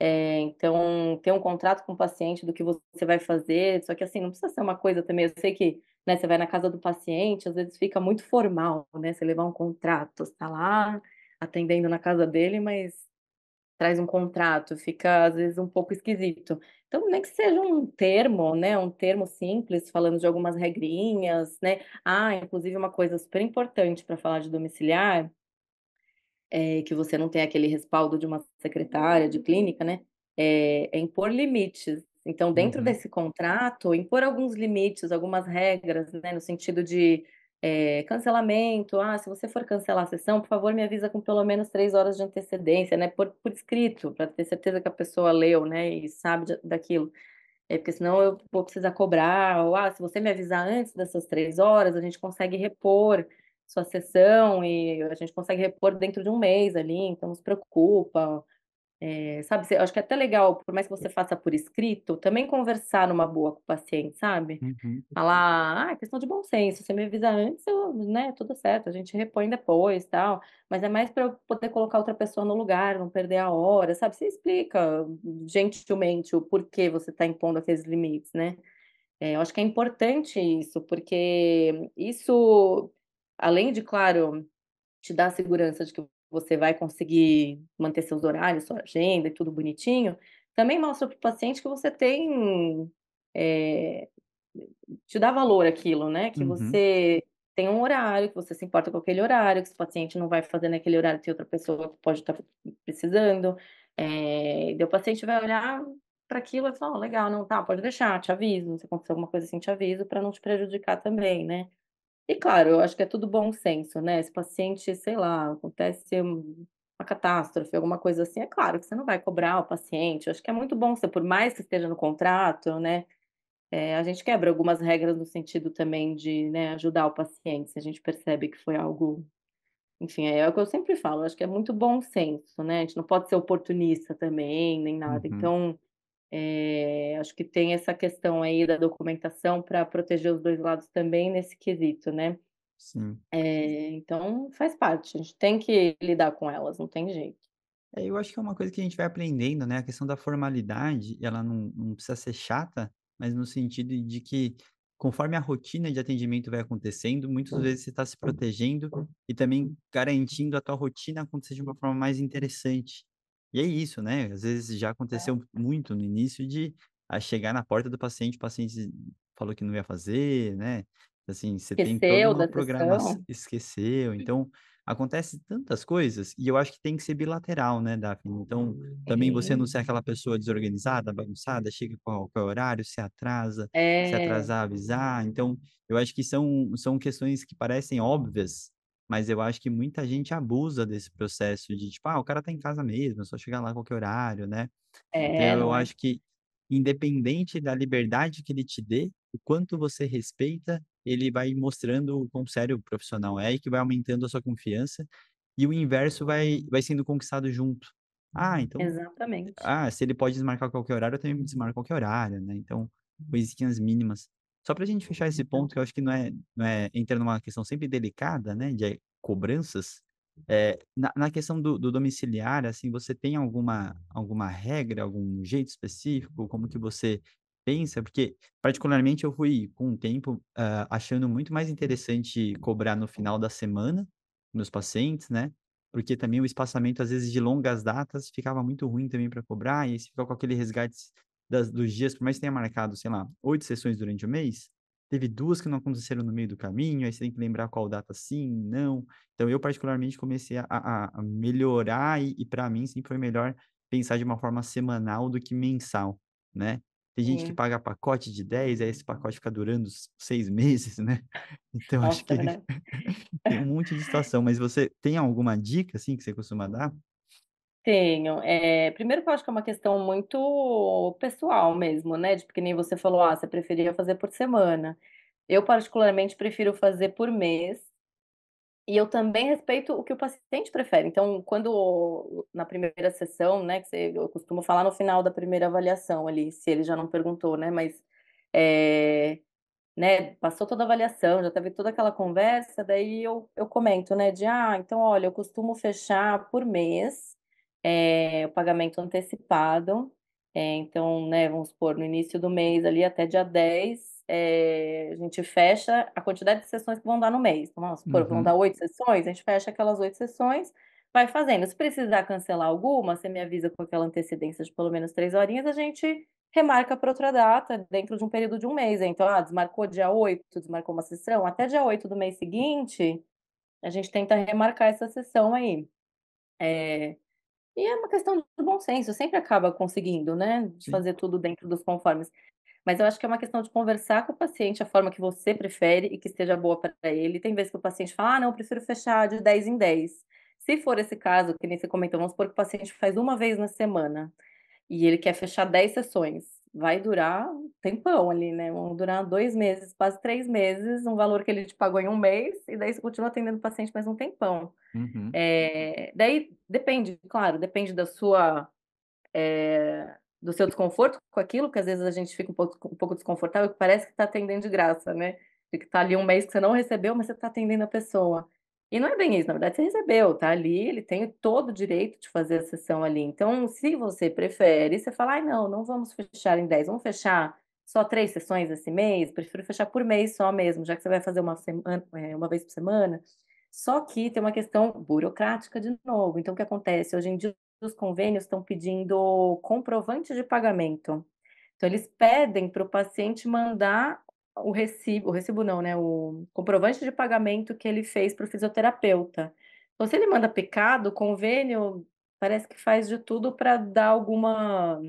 Speaker 2: eh, então ter um contrato com o paciente do que você vai fazer, só que assim, não precisa ser uma coisa também eu sei que, né, você vai na casa do paciente, às vezes fica muito formal, né, você levar um contrato, você tá lá atendendo na casa dele, mas traz um contrato, fica às vezes um pouco esquisito. Então, nem que seja um termo, né, um termo simples falando de algumas regrinhas, né. Ah, inclusive uma coisa super importante para falar de domiciliar eh, que você não tem aquele respaldo de uma secretária de clínica, né, eh, é impor limites. Então, dentro
Speaker 1: Uhum.
Speaker 2: desse contrato, impor alguns limites, algumas regras, né, no sentido de, eh, cancelamento. "Ah, se você for cancelar a sessão, por favor, me avisa com pelo menos 3 horas de antecedência", né, por por escrito, para ter certeza que a pessoa leu, né, e sabe de daquilo. É, porque senão eu vou precisar cobrar, ou, "Ah, se você me avisar antes dessas 3 horas, a gente consegue repor sua sessão e a gente consegue repor dentro de 1 mês ali, então não se preocupa". Eh, sabe, você acho que é até legal, por mais que você faça por escrito, também conversar numa boa com o paciente, sabe.
Speaker 1: Uhum.
Speaker 2: Falar: "Ah, é questão de bom senso, você me avisa antes, eu né, tudo certo, a gente repõe depois, tal, mas é mais para eu poder colocar outra pessoa no lugar, não perder a hora", sabe, você explica gentilmente o porquê você está impondo aqueles limites, né. Eh, eu acho que é importante isso, porque isso, além de, claro, te dar a segurança de que você vai conseguir manter seus horários, sua agenda e tudo bonitinho, também mostra para o paciente que você tem, eh, te dá valor àquilo, né, que
Speaker 1: Uhum.
Speaker 2: você tem um horário, que você se importa com aquele horário, que esse paciente não vai fazer naquele horário, tem outra pessoa que pode estar precisando. Daí o paciente vai olhar para aquilo e falar: "Ó, legal, não, tá, pode deixar, te aviso, se acontecer alguma coisa assim, te aviso para não te prejudicar também", né. E claro, eu acho que é tudo bom senso, né, se o paciente, sei lá, acontece um uma catástrofe, alguma coisa assim, é claro que você não vai cobrar o paciente, eu acho que é muito bom você por mais que esteja no contrato, né, eh, a gente quebra algumas regras no sentido também de, né, ajudar o paciente, se a gente percebe que foi algo enfim, é o que eu sempre falo, eu acho que é muito bom senso, né, a gente não pode ser oportunista também, nem nada.
Speaker 1: Uhum.
Speaker 2: Então, eh, acho que tem essa questão aí da documentação para proteger os 2 lados também nesse quesito, né.
Speaker 1: Sim.
Speaker 2: Eh, então faz parte, a gente tem que lidar com elas, não tem jeito.
Speaker 1: É, eu acho que é uma coisa que a gente vai aprendendo, né? A questão da formalidade, ela não, não precisa ser chata, mas no sentido de que, conforme a rotina de atendimento vai acontecendo, muitas vezes você está se protegendo e também garantindo a tua rotina acontecer de uma forma mais interessante. E é isso, né? Às vezes já aconteceu muito no início de a chegar na porta do paciente, o paciente falou que não ia fazer, né? Assim, você tem toda
Speaker 2: Esqueceu
Speaker 1: uma
Speaker 2: da
Speaker 1: programação,
Speaker 2: sessão.
Speaker 1: esqueceu, então acontece tantas coisas e eu acho que tem que ser bilateral, né, Daphne? Então, também você não ser aquela pessoa desorganizada, bagunçada, chega com qualquer horário, se atrasa, se
Speaker 2: É,
Speaker 1: atrasar, avisar. Então, eu acho que são, são questões que parecem óbvias, mas eu acho que muita gente abusa desse processo de, tipo, ah, o cara tá em casa mesmo, é só chegar lá a qualquer horário, né? Então,
Speaker 2: é,
Speaker 1: eu
Speaker 2: não é?
Speaker 1: acho que, independente da liberdade que ele te dê, o quanto você respeita, ele vai mostrando o quão sério o profissional é e que vai aumentando a sua confiança, e o inverso vai, vai sendo conquistado junto. Ah, então,
Speaker 2: Exatamente.
Speaker 1: ah, se ele pode desmarcar qualquer horário, eu também me desmarco qualquer horário, né? Então, coisinhas mínimas. Só para a gente fechar esse ponto, que eu acho que não é, não é, entra numa questão sempre delicada, né, de cobranças, é, na, na questão do, do domiciliar, assim, você tem alguma, alguma regra, algum jeito específico, como que você pensa? Porque, particularmente, eu fui, com o tempo, ah, achando muito mais interessante cobrar no final da semana, meus pacientes, né? Porque também o espaçamento, às vezes, de longas datas ficava muito ruim também para cobrar, e aí você fica com aquele resgate das, dos dias, por mais que tenha marcado, sei lá, oito sessões durante o mês, teve duas que não aconteceram no meio do caminho, aí você tem que lembrar qual data sim, não. Então, eu particularmente comecei a, a, a melhorar e, e para mim sempre foi melhor pensar de uma forma semanal do que mensal, né? Tem gente que
Speaker 2: Sim.
Speaker 1: paga pacote de 10, aí esse pacote fica durando seis meses, né? Então, acho
Speaker 2: Nossa, é
Speaker 1: que
Speaker 2: verdade.
Speaker 1: tem um monte de situação, mas você tem alguma dica, assim, que você costuma dar?
Speaker 2: Tenho. Eh, primeiro que eu acho que é uma questão muito pessoal mesmo, né, de que nem você falou: "Ah, você preferia fazer por semana". Eu particularmente prefiro fazer por mês, e eu também respeito o que o paciente prefere. Então, quando na primeira sessão, né, que você eu costumo falar no final da primeira avaliação ali, se ele já não perguntou, né, mas, eh né, passou toda a avaliação, já teve toda aquela conversa, daí eu eu comento, né, de: "Ah, então olha, eu costumo fechar por mês, eh, o pagamento antecipado, eh, então, né, vamos supor, no início do mês ali até dia 10, eh, a gente fecha a quantidade de sessões que vão dar no mês. Então vamos supor, vão dar
Speaker 1: Uhum,
Speaker 2: 8 sessões, a gente fecha aquelas 8 sessões, vai fazendo. Se precisar cancelar alguma, você me avisa com aquela antecedência de pelo menos 3 horinhas, a gente remarca para outra data, dentro de um período de um mês. Então, ah, desmarcou dia 8, desmarcou uma sessão, até dia 8 do mês seguinte, a gente tenta remarcar essa sessão aí. Eh, e é uma questão de bom senso, sempre acaba conseguindo, né, de
Speaker 1: sim.
Speaker 2: fazer tudo dentro dos conformes. Mas eu acho que é uma questão de conversar com o paciente a forma que você prefere e que esteja boa para ele. Tem vezes que o paciente fala: "Ah, não, eu prefiro fechar de 10 em 10". Se for esse caso, que nem você comentou, vamos supor que o paciente faz uma vez na semana. E ele quer fechar 10 sessões. Vai durar um tempão ali, né, vão durar 2 meses, quase 3 meses, um valor que ele te pagou em um mês, e daí você continua atendendo o paciente mais um tempão.
Speaker 1: Uhum,
Speaker 2: Eh, daí depende, claro, depende da sua, eh, do seu desconforto com aquilo, que às vezes a gente fica um pouco um pouco desconfortável, que parece que está atendendo de graça, né, de que está ali um mês que você não recebeu, mas você está atendendo a pessoa. E não é bem isso, na verdade você recebeu, tá ali, ele tem todo o direito de fazer a sessão ali. Então, se você prefere, você fala: "Ai não, não vamos fechar em 10, vamos fechar só 3 sessões esse mês, prefiro fechar por mês só mesmo, já que você vai fazer uma semana eh, uma vez por semana". Só que tem uma questão burocrática de novo, então o que acontece? Hoje em dia os convênios estão pedindo comprovante de pagamento. Então eles pedem para o paciente mandar o recibo o recibo não, né, o comprovante de pagamento que ele fez para o fisioterapeuta. Então se ele manda picado, o convênio parece que faz de tudo para dar alguma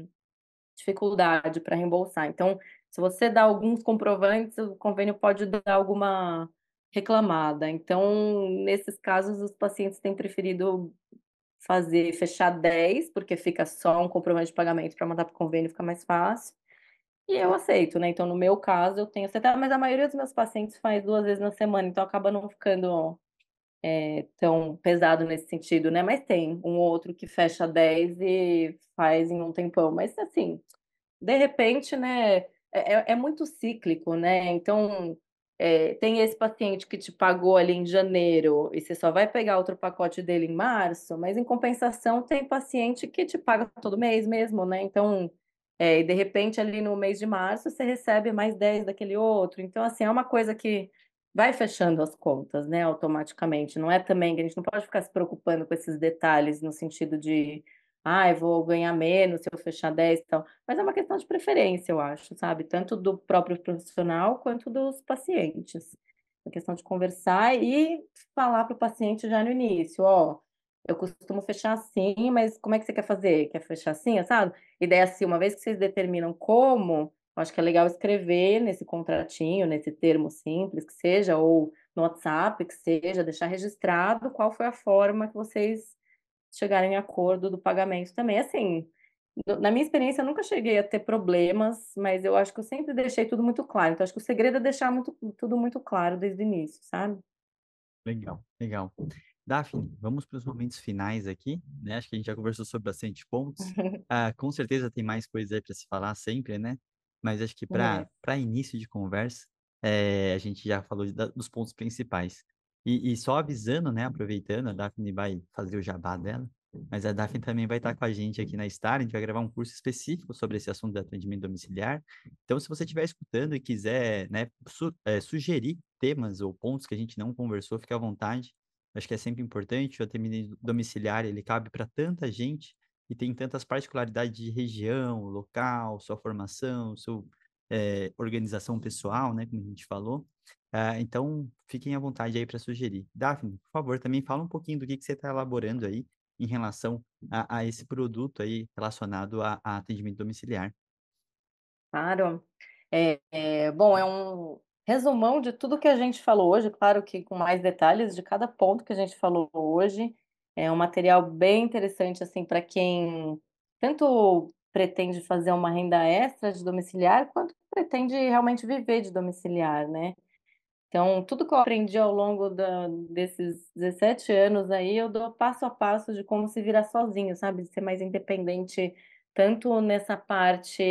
Speaker 2: dificuldade para reembolsar. Então, se você dá alguns comprovantes, o convênio pode dar alguma reclamada. Então, nesses casos, os pacientes têm preferido fazer fechar 10, porque fica só um comprovante de pagamento para mandar para o convênio, fica mais fácil. E eu aceito, né, então no meu caso eu tenho aceitado, mas a maioria dos meus pacientes faz 2 vezes na semana, então acaba não ficando, eh, tão pesado nesse sentido, né, mas tem um ou outro que fecha 10 e faz em um tempão, mas assim, de repente, né, é é é muito cíclico, né, então é, tem esse paciente que te pagou ali em janeiro e você só vai pegar outro pacote dele em março, mas em compensação tem paciente que te paga todo mês mesmo, né? Então, é, e de repente ali no mês de março você recebe mais 10 daquele outro. Então, assim, é uma coisa que vai fechando as contas, né, automaticamente. Não é também que a gente não pode ficar se preocupando com esses detalhes no sentido de ah, eu vou ganhar menos se eu fechar 10 e tal. Mas é uma questão de preferência, eu acho, sabe? Tanto do próprio profissional quanto dos pacientes. É questão de conversar e falar para o paciente já no início, ó, eu costumo fechar assim, mas como é que você quer fazer? Quer fechar assim, sabe? Ideia assim, uma vez que vocês determinam como, eu acho que é legal escrever nesse contratinho, nesse termo simples que seja, ou no WhatsApp que seja, deixar registrado qual foi a forma que vocês chegarem em acordo do pagamento também. Assim, na minha experiência, eu nunca cheguei a ter problemas, mas eu acho que eu sempre deixei tudo muito claro. Então, acho que o segredo é deixar muito, tudo muito claro desde o início, sabe?
Speaker 1: Legal, legal. Daphne, vamos para os momentos finais aqui, né? Acho que a gente já conversou sobre bastante pontos. Ah, com certeza tem mais coisas aí para se falar sempre, né? Mas acho que para
Speaker 2: É.
Speaker 1: início de conversa, eh, a gente já falou da- dos pontos principais. E, e só avisando, né? Aproveitando, a Daphne vai fazer o jabá dela, mas a Daphne também vai estar com a gente aqui na Star. A gente vai gravar um curso específico sobre esse assunto de atendimento domiciliar. Então, se você estiver escutando e quiser, né, su- eh, sugerir temas ou pontos que a gente não conversou, fique à vontade. Acho que é sempre importante. O atendimento domiciliar, ele cabe para tanta gente e tem tantas particularidades de região, local, sua formação, sua eh, organização pessoal, né, como a gente falou. Ah, então, fiquem à vontade aí para sugerir. Daphne, por favor, também fala um pouquinho do que, que você está elaborando aí em relação a, a esse produto aí relacionado a, a atendimento domiciliar.
Speaker 2: Claro. É, é, bom, é um resumão de tudo que a gente falou hoje, claro que com mais detalhes de cada ponto que a gente falou hoje. É um material bem interessante, assim, para quem tanto pretende fazer uma renda extra de domiciliar, quanto pretende realmente viver de domiciliar, né? Então, tudo que eu aprendi ao longo da, desses 17 anos aí, eu dou passo a passo de como se virar sozinho, sabe? De ser mais independente, tanto nessa parte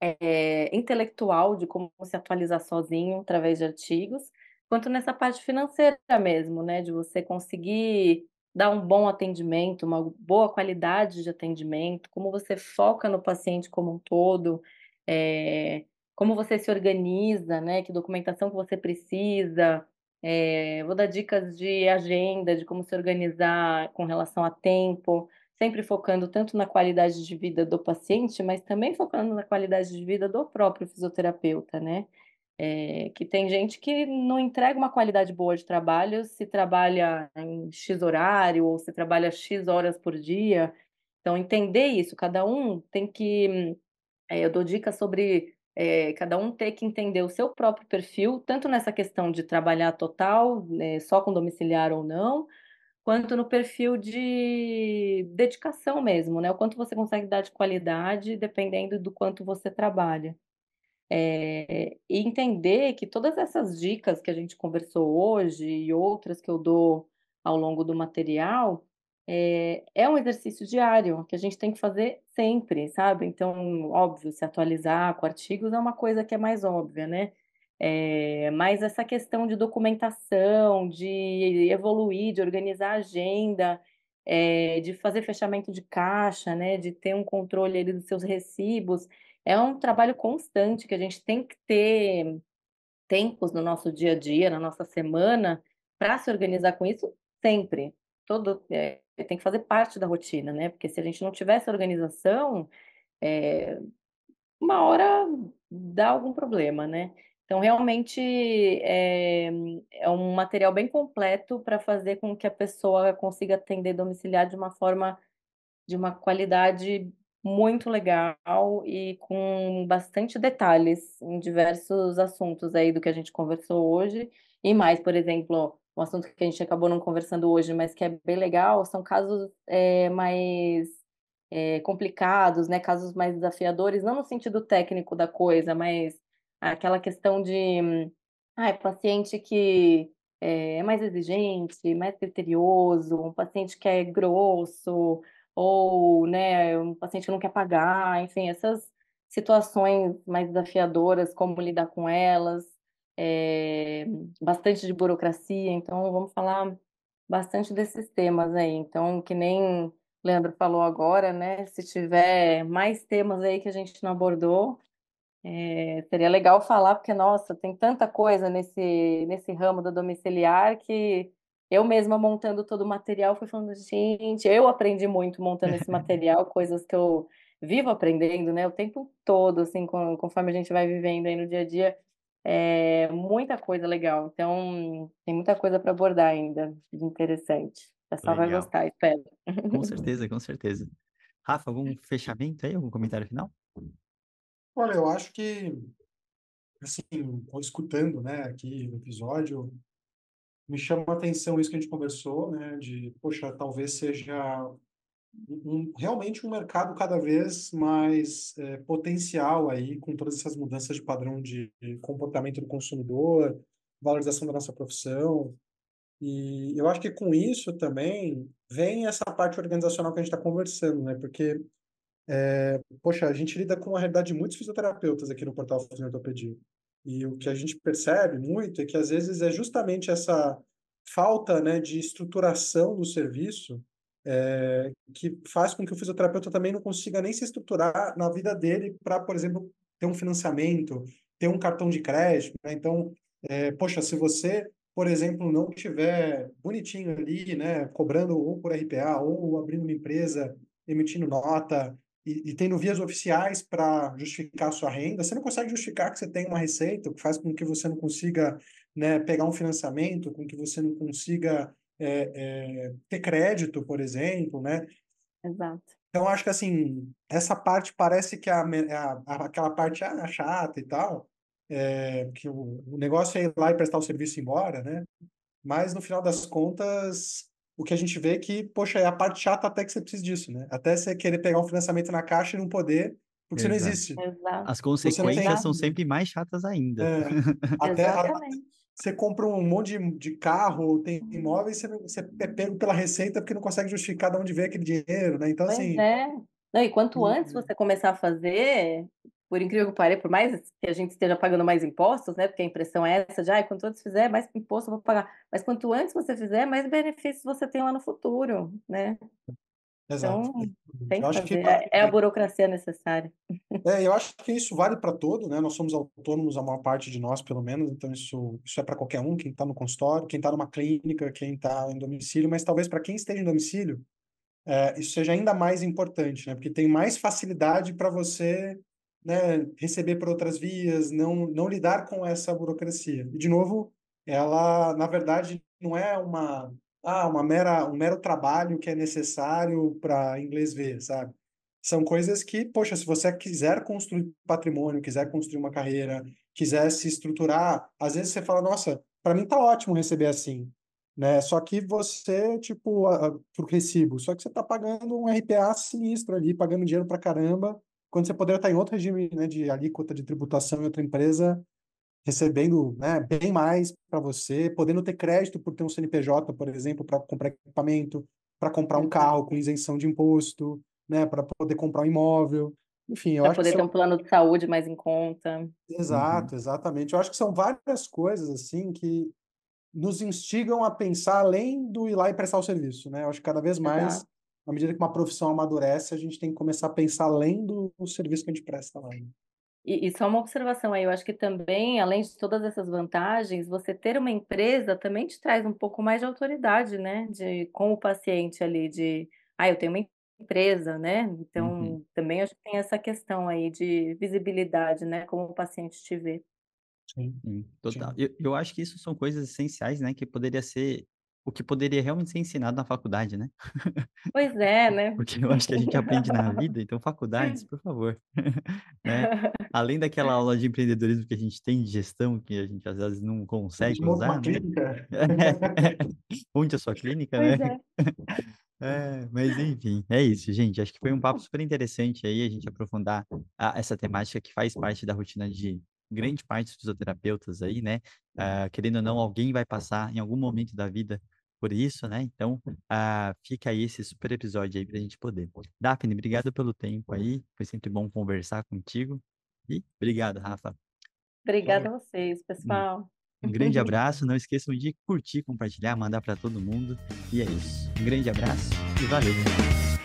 Speaker 2: eh, intelectual de como se atualizar sozinho através de artigos, quanto nessa parte financeira mesmo, né, de você conseguir dar um bom atendimento, uma boa qualidade de atendimento, como você foca no paciente como um todo, eh, como você se organiza, né, que documentação que você precisa. Eh, vou dar dicas de agenda, de como se organizar com relação a tempo. Sempre focando tanto na qualidade de vida do paciente, mas também focando na qualidade de vida do próprio fisioterapeuta, né. Eh, que tem gente que não entrega uma qualidade boa de trabalho se trabalha em "X" horário ou se trabalha "X" horas por dia. Então entender isso, cada um tem que eh, eu dou dicas sobre, eh, cada um ter que entender o seu próprio perfil, tanto nessa questão de trabalhar total, eh, só com domiciliar ou não, Quanto no perfil de dedicação mesmo, né, o quanto você consegue dar de qualidade dependendo do quanto você trabalha. Eh, e entender que todas essas dicas que a gente conversou hoje e outras que eu dou ao longo do material, eh, é um exercício diário que a gente tem que fazer sempre, sabe. Então, óbvio, se atualizar com artigos é uma coisa que é mais óbvia, né. Eh, mas essa questão de documentação, de evoluir, de organizar a agenda, eh, de fazer fechamento de caixa, né, de ter um controle ali dos seus recibos, é um trabalho constante que a gente tem que ter tempos no nosso dia a dia, na nossa semana, para se organizar com isso sempre. Todo eh, tem que fazer parte da rotina, né, porque se a gente não tiver essa organização, eh uma hora dá algum problema, né. Então realmente, eh, é um material bem completo para fazer com que a pessoa consiga atender domiciliar de uma forma de uma qualidade muito legal e com bastante detalhes em diversos assuntos aí do que a gente conversou hoje, e mais, por exemplo, um assunto que a gente acabou não conversando hoje, mas que é bem legal, são casos, eh, mais, eh, complicados, né, casos mais desafiadores, não no sentido técnico da coisa, mas aquela questão de, ai, paciente que, eh, é mais exigente, mais criterioso, um paciente que é grosso, ou, né, um paciente que não quer pagar, enfim, essas situações mais desafiadoras, como lidar com elas. É, bastante de burocracia, então vamos falar bastante desses temas aí. Então, que nem Leandro falou agora, né? Se tiver mais temas aí que a gente não abordou, é, seria legal falar, porque, nossa, tem tanta coisa nesse, nesse ramo do domiciliar que eu mesma montando todo o material fui falando, gente, eu aprendi muito montando esse material, coisas que eu vivo aprendendo, né, o tempo todo, assim, com, conforme a gente vai vivendo aí no dia a dia, é muita coisa legal. Então, tem muita coisa para abordar ainda, de interessante. O pessoal vai gostar, espero.
Speaker 1: Com certeza, com certeza. Rafa, algum fechamento aí? Algum comentário final?
Speaker 3: Olha, eu acho que, assim, escutando, né, aqui o episódio, me chama a atenção isso que a gente conversou, né, de, poxa, talvez seja um, realmente um mercado cada vez mais é, potencial aí, com todas essas mudanças de padrão de, comportamento do consumidor, valorização da nossa profissão, e eu acho que com isso também vem essa parte organizacional que a gente está conversando, né, porque é, poxa, a gente lida com a realidade de muitos fisioterapeutas aqui no portal Ortopedia. E o que a gente percebe muito é que às vezes é justamente essa falta né, de estruturação do serviço é, que faz com que o fisioterapeuta também não consiga nem se estruturar na vida dele para, por exemplo, ter um financiamento, ter um cartão de crédito. Né? Então, é, poxa, se você, por exemplo, não tiver bonitinho ali, né, cobrando ou por RPA ou abrindo uma empresa, emitindo nota, e, e tendo vias oficiais para justificar a sua renda, você não consegue justificar que você tem uma receita, o que faz com que você não consiga né, pegar um financiamento, com que você não consiga é, é, ter crédito, por exemplo, né?
Speaker 2: Exato.
Speaker 3: Então, acho que, assim, essa parte parece que a, a, aquela parte ah, chata e tal, é, que o, o negócio é ir lá e prestar o serviço e ir embora, né? Mas, no final das contas, o que a gente vê é que, poxa, é a parte chata até que você precisa disso, né? Até você querer pegar um financiamento na caixa e não poder, porque você não
Speaker 1: Exato.
Speaker 3: existe.
Speaker 2: Exato.
Speaker 1: As
Speaker 3: tem-
Speaker 1: consequências são sempre mais chatas ainda.
Speaker 3: É, até a-
Speaker 2: Exatamente.
Speaker 3: Você compra um monte de, de carro, tem imóveis, você, você é pego pela receita porque não consegue justificar de onde veio aquele dinheiro, né? Então,
Speaker 2: Pois
Speaker 3: assim,
Speaker 2: é. Não, e quanto antes você começar a fazer, por incrível que pareça, por mais que a gente esteja pagando mais impostos, né? Porque a impressão é essa de, ah, quanto antes fizer, mais imposto eu vou pagar. Mas quanto antes você fizer, mais benefícios você tem lá no futuro, né?
Speaker 3: Exato.
Speaker 2: Então, tem
Speaker 3: Eu
Speaker 2: que
Speaker 3: acho que.
Speaker 2: É, é a burocracia necessária.
Speaker 3: É, eu acho que isso vale para todo, né? Nós somos autônomos, a maior parte de nós, pelo menos, então isso, isso é para qualquer um, quem está no consultório, quem está numa clínica, quem está em domicílio, mas talvez para quem esteja em domicílio, é, isso seja ainda mais importante, né? Porque tem mais facilidade para você, né, receber por outras vias, não, não lidar com essa burocracia. E, de novo, ela, na verdade, não é uma, ah, uma mera, um mero trabalho que é necessário para inglês ver, sabe? São coisas que, poxa, se você quiser construir patrimônio, quiser construir uma carreira, quiser se estruturar, às vezes você fala, nossa, para mim tá ótimo receber assim, né? Só que você, tipo, a- a- por recibo, só que você tá pagando um RPA sinistro ali, pagando dinheiro pra caramba, quando você poderia estar em outro regime, né, de alíquota de tributação em outra empresa, recebendo, né, bem mais para você, podendo ter crédito por ter um CNPJ, por exemplo, para comprar equipamento, para comprar um
Speaker 2: Exato.
Speaker 3: carro com isenção de imposto, né, para poder comprar um imóvel. Enfim, eu
Speaker 2: Para
Speaker 3: acho que
Speaker 2: poder ter
Speaker 3: são...
Speaker 2: um plano de saúde mais em conta.
Speaker 3: Exato, exatamente. Eu acho que são várias coisas assim que nos instigam a pensar além do ir lá e prestar o serviço, né? Eu acho que cada vez mais,
Speaker 2: Exato.
Speaker 3: à medida que uma profissão amadurece, a gente tem que começar a pensar além do, do serviço que a gente presta lá. né?
Speaker 2: E, e só uma observação aí, eu acho que também, além de todas essas vantagens, você ter uma empresa também te traz um pouco mais de autoridade, né? De, com o paciente ali, de, ah, eu tenho uma empresa, né? Então,
Speaker 1: Uhum.
Speaker 2: também acho que tem essa questão aí de visibilidade, né? Como o paciente te vê.
Speaker 3: Sim,
Speaker 1: Sim, total.
Speaker 3: sim.
Speaker 1: Eu, eu acho que isso são coisas essenciais, né? Que poderia ser o que poderia realmente ser ensinado na faculdade, né?
Speaker 2: Pois é, né?
Speaker 1: Porque eu acho que a gente aprende na vida, então faculdades, por favor, né? Além daquela aula de empreendedorismo que a gente tem de gestão, que a gente às vezes não consegue usar,
Speaker 3: uma
Speaker 1: né?
Speaker 3: clínica.
Speaker 1: Onde a sua clínica,
Speaker 2: Pois
Speaker 1: né?
Speaker 2: é.
Speaker 1: É, mas enfim, é isso, gente. Acho que foi um papo super interessante aí a gente aprofundar a- essa temática que faz parte da rotina de grande parte dos fisioterapeutas aí, né? Ah, querendo ou não, alguém vai passar em algum momento da vida por isso, né? Então, ah, fica aí esse super episódio aí pra gente poder. Daphne, obrigado pelo tempo aí. Foi sempre bom conversar contigo. E obrigado, Rafa.
Speaker 2: Obrigada a vocês, pessoal.
Speaker 1: Um grande abraço, não esqueçam de curtir, compartilhar, mandar para todo mundo. E é isso. Um grande abraço e valeu.